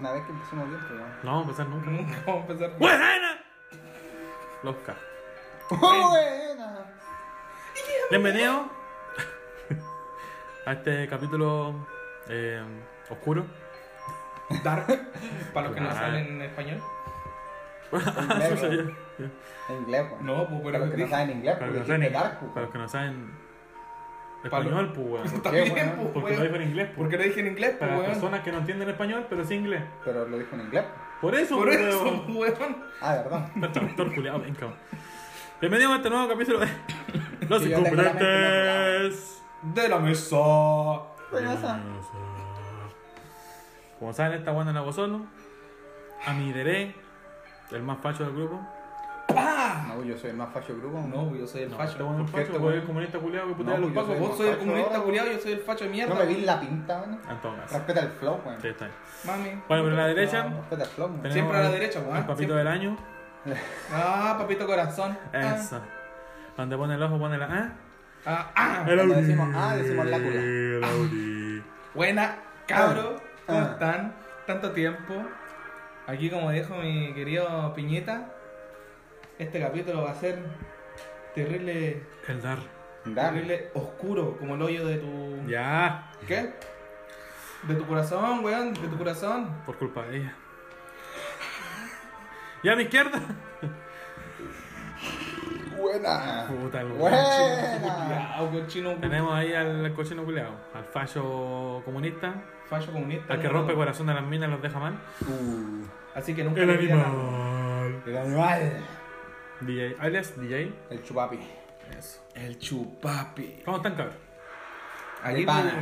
Una vez que empecemos bien, weón. No vamos a empezar nunca. Nunca vamos a empezar. ¡Buena! Los K. Buena. Bienvenido a este capítulo eh, oscuro. Dark, para los que no saben en español. Inglés. En inglés, pues. No, pues Para pero los que no dije- saben inglés, Para los que no dijiste saben, dark, pues. para los que no saben español, pues, weón. También, weón? pues, Porque lo weón. dijo en inglés, ¿Por pues. qué lo dije en inglés? Pues, Para weón. personas que no entienden español, pero sí inglés. Pero lo dijo en inglés. Por eso, Por pues, eso, weón. weón. Ah, de verdad. Está traductor culiado, ven, cabrón. Bienvenidos a este nuevo capítulo de Los yo tengo la mente Incompetentes. De la mesa. Como saben, esta buena la hago solo. A mi deré, el más facho del grupo. ¡Pah! No, yo soy el más facho del grupo. No, pues yo soy el No, facho. este bueno es ¿por qué facho, este porque weón? es comunista culiado que putea No, los pues yo pacos. soy- Vos soy el comunista culiado, yo soy el facho de mierda. No me vi la pinta, weón. En todo caso. Respeta el flow, weón. Sí, está bien. Mami. Bueno, pero a la derecha Respeta el flow, weón. Siempre a la derecha, weón. al papito Siempre. del año. Ah, papito corazón. Ah. Eso. Donde pone el ojo, pone la A. Ah, ah. El Cuando decimos A, decimos la cula. El Auri. Buena, cabro. ¿Cómo Ah. están? Tanto tiempo. Aquí, como dijo mi querido Piñeta, este capítulo va a ser terrible, El dar. Dale. terrible oscuro, como el hoyo de tu. Ya. ¿Qué? De tu corazón, weón, de tu corazón. Por culpa de ella. Y a mi izquierda. Buena. Puta, el Buena. Ya, cochino. Tenemos ahí al cochino culeado. Al fallo comunista. Fallo comunista. Al que rompe corazón de las minas y los deja mal. Uh, Así que nunca El nada. animal. el animal. DJ. Alias DJ. El chupapi. Eso. El chupapi. ¿Cómo están, cabrón? Aquí De pana.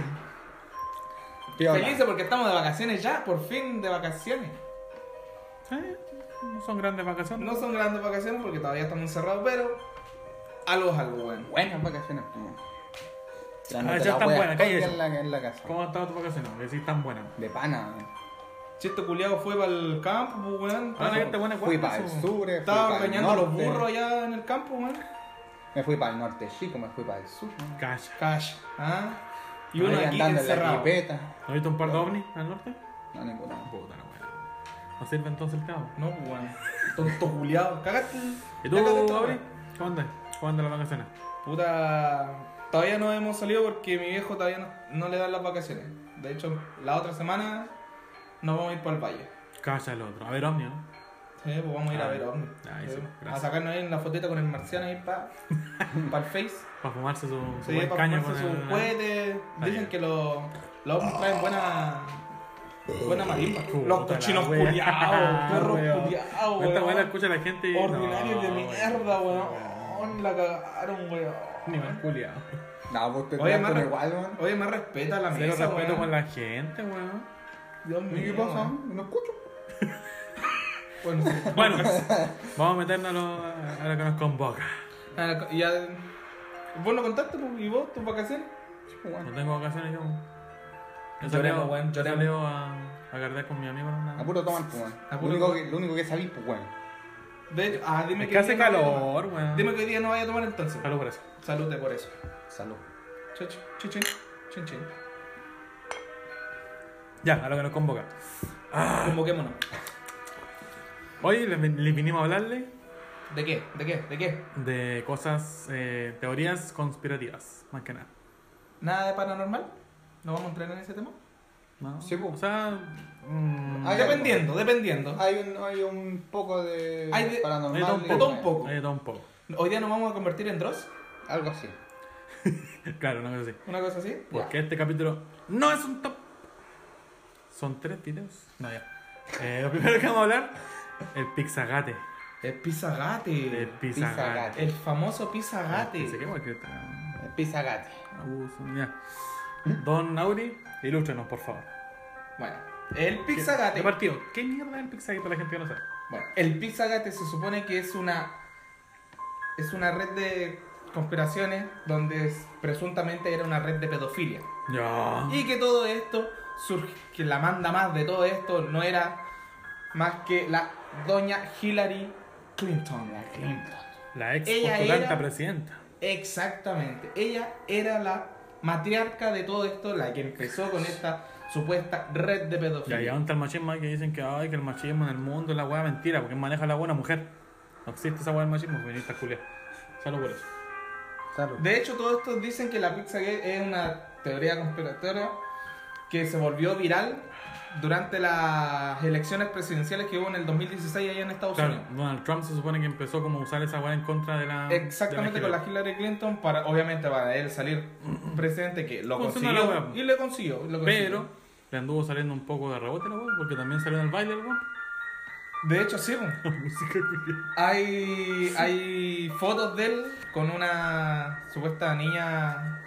Felices porque estamos de vacaciones ya, por fin de vacaciones. Eh, no son grandes vacaciones. No son grandes vacaciones porque todavía estamos encerrados, pero algo es algo bueno. Buenas vacaciones. Ya Ah, ya están buenas, todo ¿qué el hay día eso? en la, en la casa. ¿Cómo han estado tus vacaciones? Que sí están buenas. De pana, weón. Si este culiado fue para el campo, pues weón. Ahora que Estaba, te buena Fui para el eso. sur, fui estaba ordeñando a los burros allá en el campo, weón. Me fui para el norte chico, me fui para el sur. ¿no? Calla. Cash, ¿ah? Y uno aquí en encerrado. jipeta. ¿No viste un par de ovnis al norte? No, ninguna. Puta la wea. ¿No sirve entonces el cabo? No, pues weón. Tonto culiado. Cagaste. ¿Y tú, weá. ¿Cómo andas? ¿Cómo andan las vacaciones? Puta. Todavía no hemos salido porque mi viejo todavía no, no le dan las vacaciones. De hecho, la otra semana nos vamos a ir para el valle. Calla el otro. A ver, ovni, ¿no? Sí, pues vamos a ir a Ah, ver ovni. ah, Sí, eso, A sacarnos ahí una fotita con el marciano ahí para el face. Para fumarse su, su Sí, para fumarse con su el... cohete. Ah, Dicen que los, los ovnis traen buena. Buena marimba. Puta Los la cochinos culiados, perros Weón. culiados, Esta weá la escucha la gente y... Ordinarios de No, mierda, weón. La cagaron, weón. Ni mal culiao. No, vos te más, con re- igual, weón. oye, más respeta a la mesa, respeto weón. con la gente, weón. Dios ¿Y mío. qué pasa? weón. No escucho. Bueno, sí. Bueno, vamos a meternos a lo, a lo que nos convoca. La- y ya. Vos no contaste, pues, ¿y vos, tus vacaciones? Pues, No tengo vacaciones yo. He Lloremos, weón, lloremos. salido a, a cargar con mi amigo. ¿no? A puro tomar, pues, weón. Lo único que, lo único que sabí, pues, weón. De hecho, ah, dime Es que que hace calor, weón. Dime que hoy día no vaya a tomar entonces. Salud por eso. Salute por eso. Salud. Chin, chin, chin, chin, chin. Ya, a lo que nos convoca. Ah. Convoquémonos. Hoy les, vin- les vinimos a hablarle ¿De qué? ¿De qué? ¿De qué? de cosas, eh, teorías conspirativas, más que nada. ¿Nada de paranormal? ¿No vamos a entrar en ese tema? ¿no? Sí. O sea, mm, Hay dependiendo, dependiendo. Hay un, hay un poco de Hay de- paranormal. un y- de todo un poco. hay de todo un poco. Hoy día nos vamos a convertir en Dross. Algo así. Claro, una cosa así. Una cosa así. Porque este capítulo no es un top. Son tres videos. No, ya. Eh, lo primero que vamos a hablar, el Pixagate. El Pizzagate. El. Pizzagate. El famoso Pizzagate. Dice, ¿qué guay que está? El Pizzagate. Don Auri, ilústrenos, por favor. Bueno, el Pizzagate. Partido, ¿qué mierda es el Pixagate para la gente que no sabe? Bueno, el Pizzagate se supone que es una es una red de conspiraciones donde es- presuntamente era una red de pedofilia. Ya. Y que todo esto surge, que la manda más de todo esto no era más que la doña Hillary Clinton. La Clinton. La ex Ella postulante era- presidenta. Exactamente. Ella era la matriarca de todo esto, la que empezó con esta supuesta red de Y ahí pedofilia. está el machismo que dicen que, ay, que el machismo en el mundo es la weá mentira, porque maneja la buena mujer. No existe esa weá del machismo, feminista culia. Solo por eso. Salud. De hecho, todos estos dicen que la pizza gay es una teoría conspiratoria que se volvió viral durante las elecciones presidenciales que hubo en el 2016 allá en Estados Claro, Unidos. Donald Trump se supone que empezó como a usar esa weá en contra de la. Exactamente de con la Hillary. Clinton para obviamente para él salir presidente que lo consiguió la y le consiguió, lo consiguió. Pero le anduvo saliendo un poco de rebote la weá, porque también salió en el baile el weón. de hecho sí, hay hay fotos de él con una supuesta niña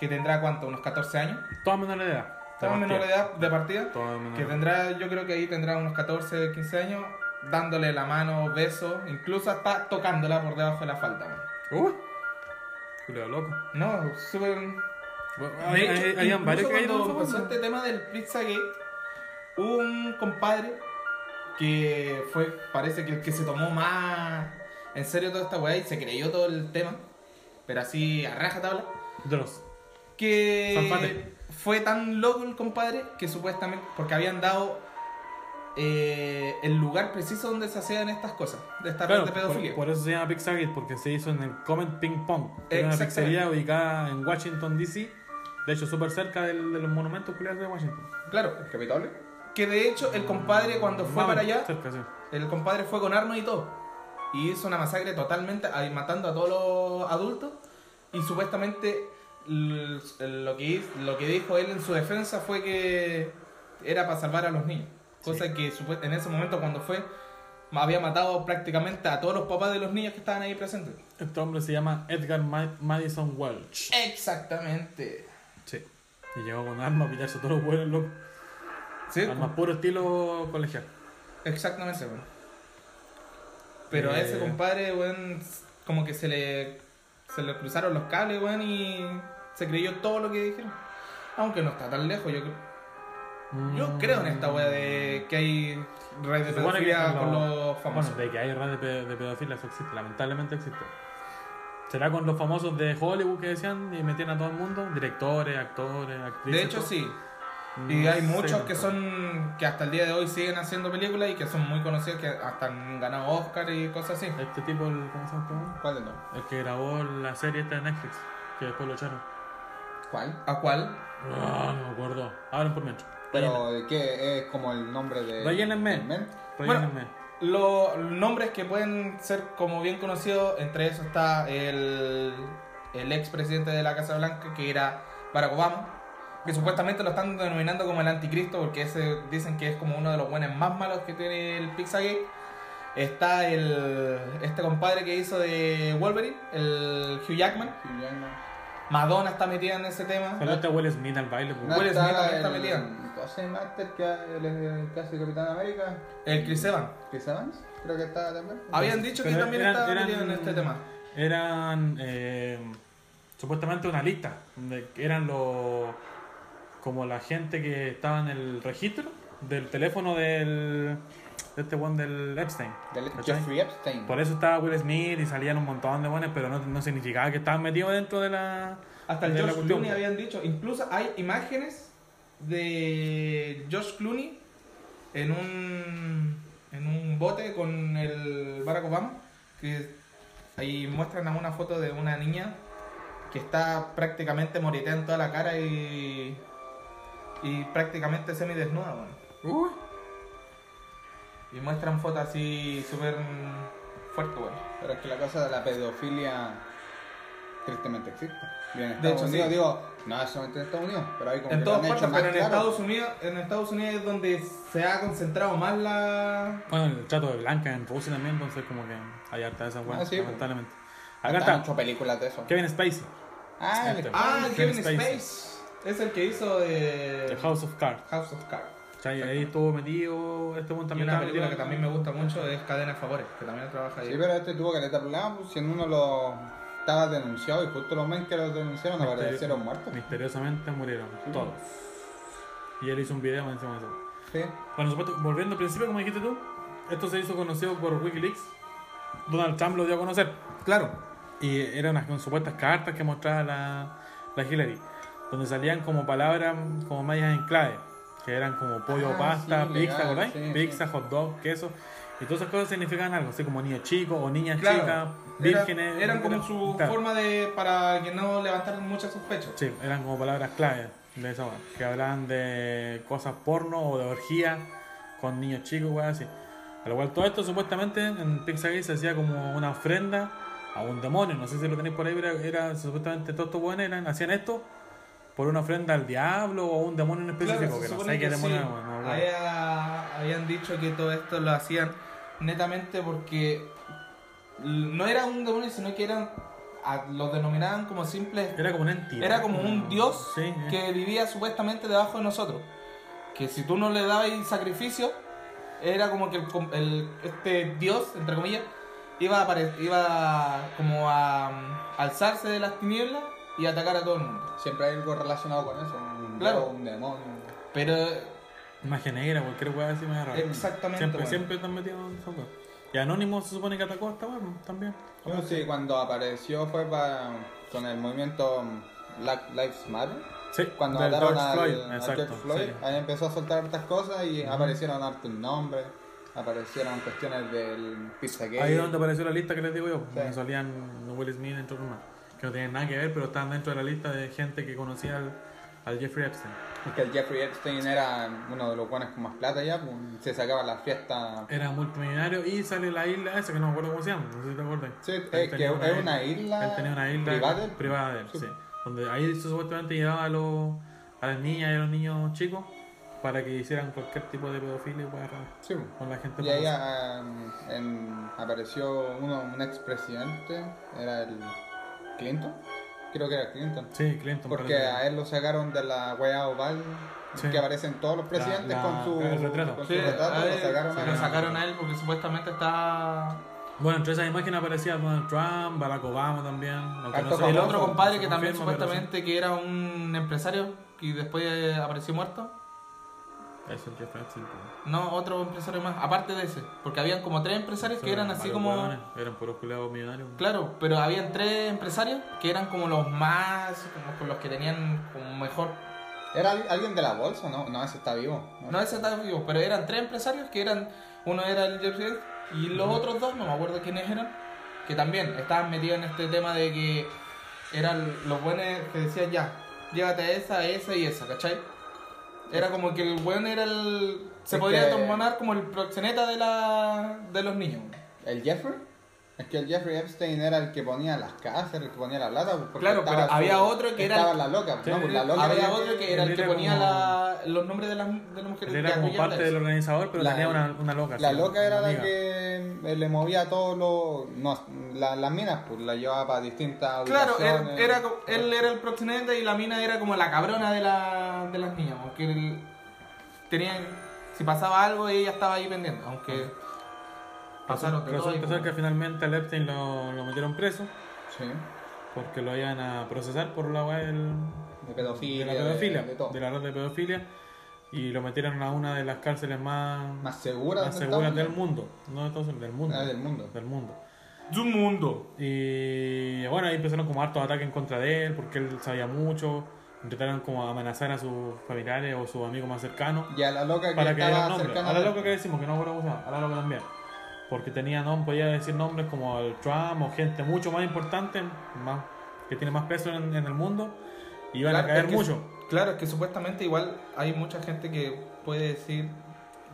que tendrá cuánto, unos 14 años, Toda menor de edad. toda menor de edad de partida. Toda menor Que tendrá, yo creo que ahí tendrá unos 14, 15 años, dándole la mano, besos, incluso hasta tocándola por debajo de la falda. man. Uy. Culeado loco. No, súper... Hay- hay- Habían varios que cuando empezó este tema del Pizzagate, hubo un compadre que fue, parece que el que se tomó más en serio toda esta weá y se creyó todo el tema, pero así a raja tabla, de los. Que fue tan loco el compadre que supuestamente, porque habían dado eh, el lugar preciso donde se hacían estas cosas, de esta Claro, red de pedofilia. por, por eso se llama Pizzagate, porque se hizo en el Comet Ping Pong. que era una pizzería ubicada en Washington, D.C. De hecho, súper cerca del- de los monumentos culiados de Washington. Claro, ¿El Capitolio? que de hecho el compadre cuando fue para allá, Cerca, sí. El compadre fue con armas y todo. Y hizo una masacre totalmente, ahí matando a todos los adultos. Y supuestamente lo que, lo que dijo él en su defensa fue que era para salvar a los niños. Cosa que supu- en ese momento cuando fue, había matado prácticamente a todos los papás de los niños que estaban ahí presentes. Este hombre se llama Edgar Ma- Madison Welch. Exactamente. Sí. Y llegó con armas a pillarse a todos los buenos locos. Sí, Armas puro estilo colegial. exactamente, bueno. Pero a ese Eh. compadre, weón, como que se le, se le cruzaron los cables, weón, y se creyó todo lo que dijeron. Aunque no está tan lejos, yo creo. Yo Mm. creo en esta wea de que hay redes de pedofilia con lo- los famosos. Bueno, de que hay redes de, de pedofilia, eso existe, lamentablemente existe. ¿Será con los famosos de Hollywood que decían y metían a todo el mundo? Directores, actores, actrices. de hecho, todo. sí. No Y hay muchos que son que hasta el día de hoy siguen haciendo películas y que son muy conocidos, que hasta han ganado Oscar y cosas así. Este tipo, el, ¿cómo se llama este? ¿Cuál de no? El que grabó la serie esta de Netflix, que después lo echaron. ¿Cuál? ¿A cuál? Ah, no me acuerdo. Hablen por mientras. Pero, ¿de qué? ¿Es como el nombre de. Rellénenme. del men? Rellénenme. Los nombres que pueden ser como bien conocidos, entre esos está el, el ex presidente de la Casa Blanca, que era Barack Obama, que supuestamente lo están denominando como el anticristo, porque ese dicen que es como uno de los buenos más malos que tiene el Pizzagate. Está el, este compadre que hizo de Wolverine, el Hugh Jackman. Hugh Jackman. Madonna está metida en ese tema. Salió este Will Smith al baile. pues. No Will Smith también está el- metido. ¿Cómo se llama este el que él es el casi Capitán América? El Chris Evans. Chris Evans, creo que está también. Habían dicho que Pero también eran- estaba eran- metido en este tema. Eran eh, supuestamente una lista. Eran los. Como la gente que estaba en el registro del teléfono del. De este one del Epstein. Del. Jeffrey Epstein. Por eso estaba Will Smith y salían un montón de buenos, pero no, no significaba que estaban metidos dentro de la. Hasta el George Clooney po. habían dicho, incluso hay imágenes de George Clooney en un en un bote con el Barack Obama que ahí muestran a una foto de una niña que está prácticamente moritea en toda la cara y y prácticamente semi desnuda Uy. Y muestran fotos así súper fuertes bueno. Pero es que la cosa de la pedofilia tristemente existe. Bien, en De Estados hecho, Unidos, sí. digo, no es solamente en Estados Unidos, pero hay como en todas partes pero en claro. Estados Unidos en Estados Unidos es donde se ha concentrado más la Bueno, el trato de Blanca en Rusia también, entonces como que hay harta de esas weas, Ah, sí, pues. lamentablemente. Acá está, hecho películas de eso. Kevin Spacey, Ah, el Este. Ah, Kevin Kevin Spacey. Space. Es el que hizo de The House of Cards. House of Cards. ¿Cachai? Ahí estuvo metido, este Y también una estaba película que también me gusta mucho es Cadena de Favores, que también trabaja ahí. Sí, pero este tuvo que le problemas, pues, si en uno lo estaba denunciado y justo los men que lo denunciaron Misterio- aparecieron muertos. Misteriosamente murieron, Sí. todos. Y él hizo un video encima de eso. Sí. Bueno, supuesto, volviendo al principio, como dijiste tú, esto se hizo conocido por Wikileaks. Donald Trump lo dio a conocer. Claro. Y eran unas supuestas cartas que mostraba la, la Hillary. donde salían como palabras como mayas en clave, que eran como pollo, Ah, pasta, sí, pizza, legal, ¿verdad? sí, pizza, sí. hot dog, queso. Y todas esas cosas significan algo, así como niños chicos o niñas Claro. chicas, Era- vírgenes. eran como su claro. forma de. para que no levantaran muchas sospechas. Sí, eran como palabras clave de esa que hablaban de cosas porno o de orgía con niños chicos, weá, así. A lo cual todo esto supuestamente en Pixagate se hacía como una ofrenda a un demonio, no sé si lo tenéis por ahí, pero era supuestamente todos estos buenos eran, hacían esto por una ofrenda al diablo o a un demonio en específico, Claro, que no sé qué demonio sí. no. Había- habían dicho que todo esto lo hacían netamente porque no era un demonio, sino que eran. a- los denominaban como simples. Era como una entidad. Era como un dios Sí, eh. que vivía supuestamente debajo de nosotros. Que si tú no le dabas sacrificio, era como que el, el- este dios, entre comillas, iba a, apare- iba como a mm, alzarse de las tinieblas y atacar a todo el mundo. Siempre hay algo relacionado con eso. Un Claro. un demonio. Pero Magia negra, cualquier weá así me raro. exactamente. Siempre, bueno. siempre están metidos en esa. Y Anónimo se supone que atacó a esta weá pues, también. Bueno, sí, cuando apareció fue con el movimiento Black Lives Matter. Sí, Cuando George al, Floyd, al exacto, George Floyd, sí. ahí empezó a soltar hartas cosas y aparecieron hartos nombres, aparecieron cuestiones del Pizzagate. Ahí es donde apareció la lista que les digo yo, Sí. donde salían Will Smith entre otros más, que no tenían nada que ver, pero estaban dentro de la lista de gente que conocía al, al Jeffrey Epstein. Que el Jeffrey Epstein era uno de los buenos con más plata ya, pues, se sacaba la fiesta. Era multimillonario y sale la isla esa que no me acuerdo cómo se llama, no sé si te acuerdas. Sí, Él es que es una isla. Él tenía una isla privada. privada de él, Sí. sí. Donde ahí supuestamente llevaba a, los, a las niñas y a los niños chicos para que hicieran cualquier tipo de pedofilia Sí, pues. con la gente Y ahí ah, en- apareció uno, un expresidente, era el Clinton, creo que era Clinton. Sí, Clinton. Porque a él lo sacaron de la wea oval Sí. que aparecen todos los presidentes la- con su, el retrato. con su Sí, retrato, a lo él- sacaron se a lo él. sacaron a él porque supuestamente está Bueno, entre esas imágenes aparecía Donald Trump, Barack Obama también. No sé, el otro compadre que también confirma, supuestamente que era un empresario y después apareció muerto. Es. No, otro empresario más, aparte de ese. Porque habían como tres empresarios que eran así como... hueones, Eran puros culiados millonarios. Claro, pero habían tres empresarios que eran como los más, como con los que tenían como mejor... ¿Era al- alguien de la bolsa? No, no, ese está vivo. No ese estaba vivo, pero eran tres empresarios que eran... Uno era el Jeff Bezos y los otros dos, no me acuerdo quiénes eran, que también estaban metidos en este tema de que eran los buenos que decían ya, llévate a esa, a esa y esa, ¿cachai? Era como que el buen era el... Se podría tomar como el proxeneta de, la, de los niños. ¿El Jeffrey? Es que el Jeffrey Epstein era el que ponía las casas, el que ponía la plata. porque Claro, había otro que era la loca. Sí, no, pues la loca Había era otro que era el que era ponía como- la, los nombres de las, de las mujeres. Él era como parte del organizador, pero La- tenía una, una loca. La así, loca era la que eh, le movía todo lo. No, la- las minas, pues la llevaba para distintas Claro, él era, co- él era el proxeneta y la mina era como la cabrona de, la, de las niñas. Porque él- tenían, si pasaba algo, ella estaba ahí pendiente. Aunque pasaron de todo. Resulta y- ser que finalmente al Epstein lo, lo metieron preso Sí, porque lo iban a procesar por la del, de pedofilia. de la pedofilia, De, de todo. de la red de pedofilia, y lo metieron a una de las cárceles más, Más segura. más seguras del mundo, no de Unidos, del mundo. Ah, del mundo. Del mundo. ¡Du mundo! Y bueno, ahí empezaron como hartos ataques en contra de él porque él sabía mucho. Intentaron como amenazar a sus familiares o sus amigos más cercanos Y a la loca que para que estaba cercana A la a- loca que decimos, que no se llama, a la loca también. Porque tenía nombre, podía decir nombres como el Trump o gente mucho más importante, más, que tiene más peso en, en el mundo, y iban a caer es que- mucho. Claro, es que supuestamente igual hay mucha gente que puede decir,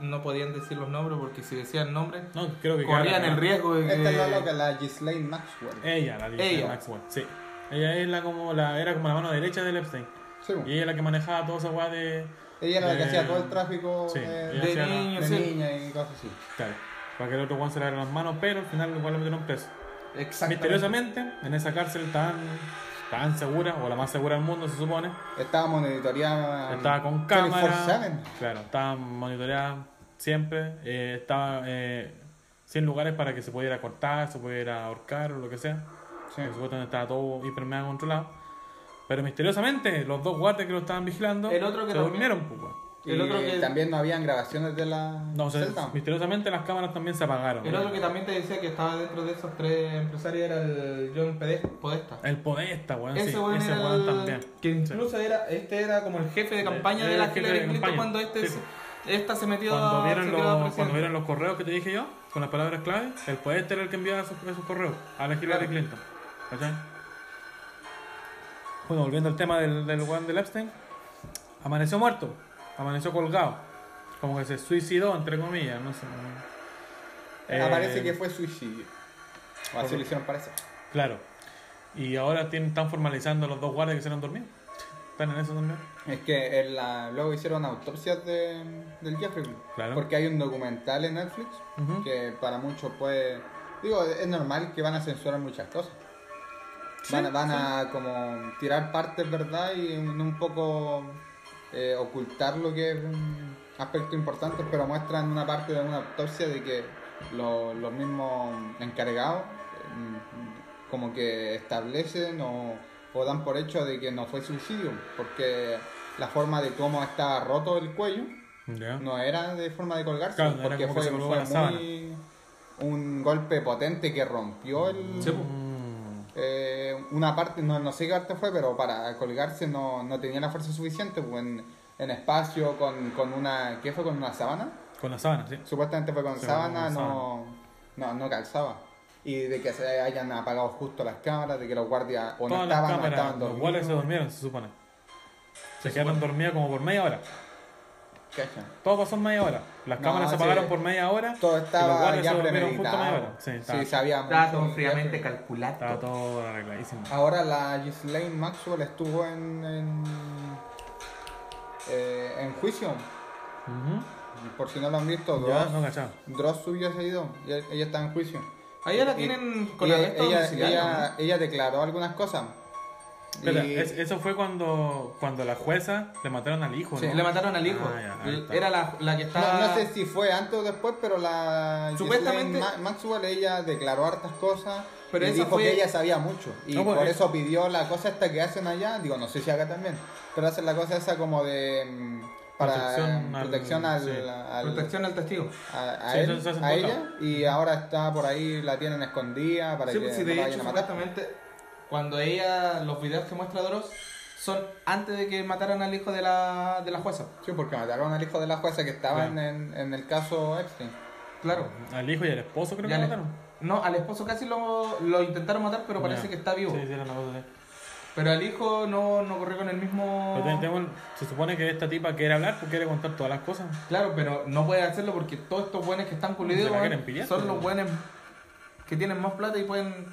no podían decir los nombres porque si decían nombres, No, creo que corrían el riesgo de que... Esta es la loca, la Ghislaine Maxwell. Ella, la Ghislaine Ella. Maxwell, sí. Ella es la como la, era como la mano derecha del Epstein. Sí, Y ella es la que manejaba toda esa weá de. ella era la que hacía todo el tráfico Sí, de, niños. de sí. niñas y cosas así. Claro, para que el otro Juan se le agarre las manos, pero al final igual lo metieron preso. Exactamente. Misteriosamente, en esa cárcel tan, tan segura, o la más segura del mundo se supone, Estaba monitoreada. estaba con cámara. 24/7. Claro, estaba monitoreada siempre, eh, estaba eh, sin lugares para que se pudiera cortar, se pudiera ahorcar o lo que sea. Sí. Por supuesto, estaba todo hiper mega controlado. Pero misteriosamente, los dos guardias que lo estaban vigilando El otro que se también- durmieron, pues, El otro que- también no habían grabaciones de la No, o sea, misteriosamente las cámaras también se apagaron. El otro que también te decía que estaba dentro de esos tres empresarios era el John Podesta. El Podesta, weón. ese sí, weón ese era el- también. Que incluso era, este era como el jefe de campaña de el la Hillary Clinton cuando este sí. se- esta se metió Cuando a vieron, los, cuando vieron los correos que te dije yo, con las palabras clave, el Podesta era el que enviaba esos, esos correos a la Hillary Claro. Clinton. ¿Cachai? Bueno, volviendo al tema del, del weón del Epstein, amaneció muerto, amaneció colgado. Como que se suicidó, entre comillas, no sé. Eh, Aparece que fue suicidio. O así lo hicieron parecer. Claro. Y ahora tienen, están formalizando los dos guardias que se han dormido. Están en eso también. Es que en la- luego hicieron autopsias de, del Jeffrey. Claro. Porque hay un documental en Netflix que para muchos puede... Digo, es normal que van a censurar muchas cosas. Van, a- como tirar partes, ¿verdad? Y un, un poco eh, ocultar lo que es un aspecto importante, pero muestran una parte de una autopsia de que lo- los mismos encargados mm, como que establecen o, o dan por hecho de que no fue suicidio, porque la forma de cómo estaba roto el cuello no era de forma de colgarse, Claro, porque fue, muy un golpe potente que rompió el, Sí. Eh, una parte, no, no sé qué parte fue, pero para colgarse no, no tenía la fuerza suficiente pues, en, en espacio con, con una, ¿qué fue? Con una sábana. Con la sábana, sí. Supuestamente fue con Sí, sábana, no, no, no calzaba. Y de que se hayan apagado justo las cámaras, de que los guardias o no Todas las estaban o cámaras, estaban los dormidos. guardias se durmieron, se supone. Se, Se quedaron supone. dormidos como por media hora. ¿Cachai? Todo pasó en media hora. Las No, cámaras se sí. apagaron por media hora. Todo y los estaba guardias ya se durmieron justo premeditado. media hora. Sí, estaba, Sí, sabía Estaba todo fríamente calculado. estaba todo arregladísimo. Ahora la Ghislaine Maxwell estuvo en, en, eh, en juicio. Por si no lo han visto, Ya, Dross, no cachaba. Dross subió ese video. y Ella, ella está en juicio. Ahí ya la Y- tienen con y arresto ella, domiciliario, ella, ella declaró algunas cosas. Y- es- eso fue cuando, cuando la jueza le mataron al hijo, Sí, ¿no? le mataron al hijo. Ah, ya, está. Era la, la que estaba. no sé si fue antes o después, pero la Supuestamente- Ghislaine Maxwell ella declaró hartas cosas. Pero y esa dijo fue- que ella sabía mucho. Y No, pues, por eh. eso pidió la cosa esta que hacen allá. Digo, no sé si acá también. Pero hacen la cosa esa como de. mm, Para Protección protección, al- al, sí. al- Protección al testigo. a, Sí, él, ella. Y ahora está por ahí, la tienen escondida para Sí, que pues, sí, no de la hecho, a matar. Cuando ella, los videos que muestra Dross son antes de que mataran al hijo de la, de la jueza. Sí, porque mataron al hijo de la jueza que estaba Claro. en, en el caso Epstein. Claro. Al hijo y al esposo creo Ya que le- mataron. No, al esposo casi lo, lo intentaron matar, pero parece que está vivo. Sí, sí, era una cosa así. Pero al hijo no, no corrió con el mismo. Pero ten- tenemos- se supone que esta tipa quiere hablar porque quiere contar todas las cosas. Claro, pero no puede hacerlo porque todos estos buenos que están coludidos son pues. los buenos que tienen más plata y pueden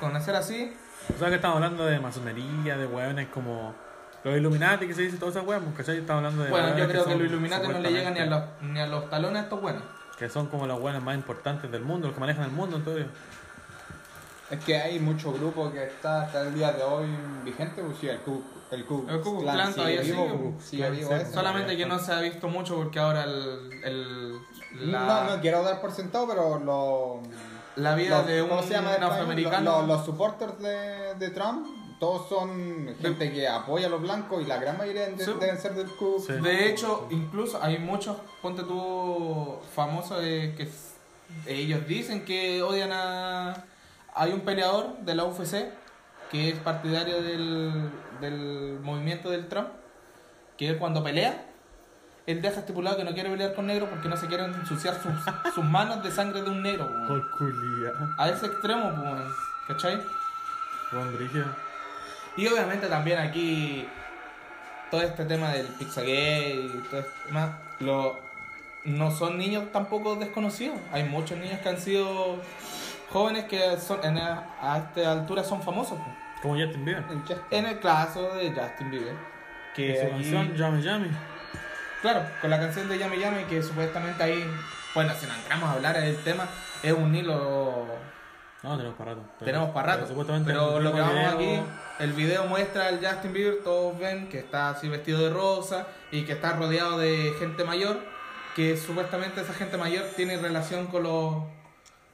conocer así. O sea que estamos hablando de masonería, de hueones como los Illuminati que se dice todas esas hueones, ¿cachai? Estamos hablando de Bueno, yo hueones creo que son los Illuminati no le llegan ni a, los, ni a los talones a estos buenos. Que son como los hueones más importantes del mundo, los que manejan el mundo, entonces. Es que hay mucho grupo que está hasta el día de hoy vigente, pues sí, el Ku, el Ku, El Ku Klan sigue vivo, sigue, pues, sigue Klan, vivo sí, pues. Solamente que no se ha visto mucho porque ahora el, el- la, No, no quiero dar por sentado, pero lo, la vida los- de un afroamericano. Los, los supporters de, de Trump, todos son gente que apoya a los blancos y la gran mayoría de- Sí. deben ser del. Sí. De hecho, incluso hay muchos, ponte tú, famosos de que ellos dicen que odian a... Hay un peleador de la UFC que es partidario del, del movimiento del Trump, que él cuando pelea, él deja estipulado que no quiere pelear con negros porque no se quieren ensuciar sus, sus manos de sangre de un negro. weón. A ese extremo, pues, weón, ¿cachai? Brígido. Y obviamente también aquí todo este tema del Pizzagate y todo este tema, lo, no son niños tampoco desconocidos. Hay muchos niños que han sido jóvenes que son, en a, a esta altura son famosos. pues. Como Justin Bieber. En el caso de Justin Bieber, que su canción Yami Yami. Claro, con la canción de Yame Yame que supuestamente ahí, bueno, si no entramos a hablar del tema, es un hilo No, tenemos para rato. Pero- Tenemos para rato. pero Supuestamente Pero lo que vamos video- aquí, el video muestra al Justin Bieber, todos ven que está así vestido de rosa y que está rodeado de gente mayor, que supuestamente esa gente mayor tiene relación con los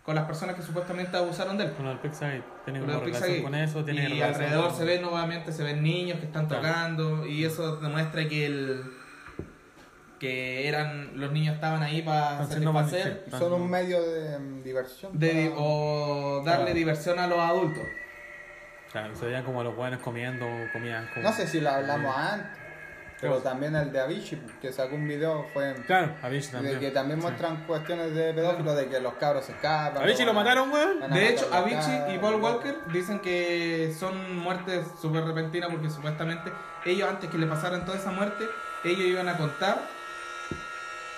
con las personas que supuestamente abusaron de él. Con el Pixagate. Tiene Con el relación con eso. Tiene y alrededor con- se ven nuevamente, se ven niños que están Claro. tocando y eso demuestra que el que eran los niños estaban ahí para satisfacer. Son un medio de mm, diversión. de- para- o darle Claro. diversión a los adultos. Claro, se veían como los buenos comiendo comida. Como... No sé si lo hablamos antes, pero también el de Avicii, que sacó un video, fue Claro, Avicii también. de que también Sí. muestran cuestiones de pedófilos, de que los cabros se escapan. Avicii lo van a- mataron, weón. De hecho, Avicii y Paul Walker dicen que son muertes súper repentinas porque supuestamente ellos antes que le pasaran toda esa muerte, ellos iban a contar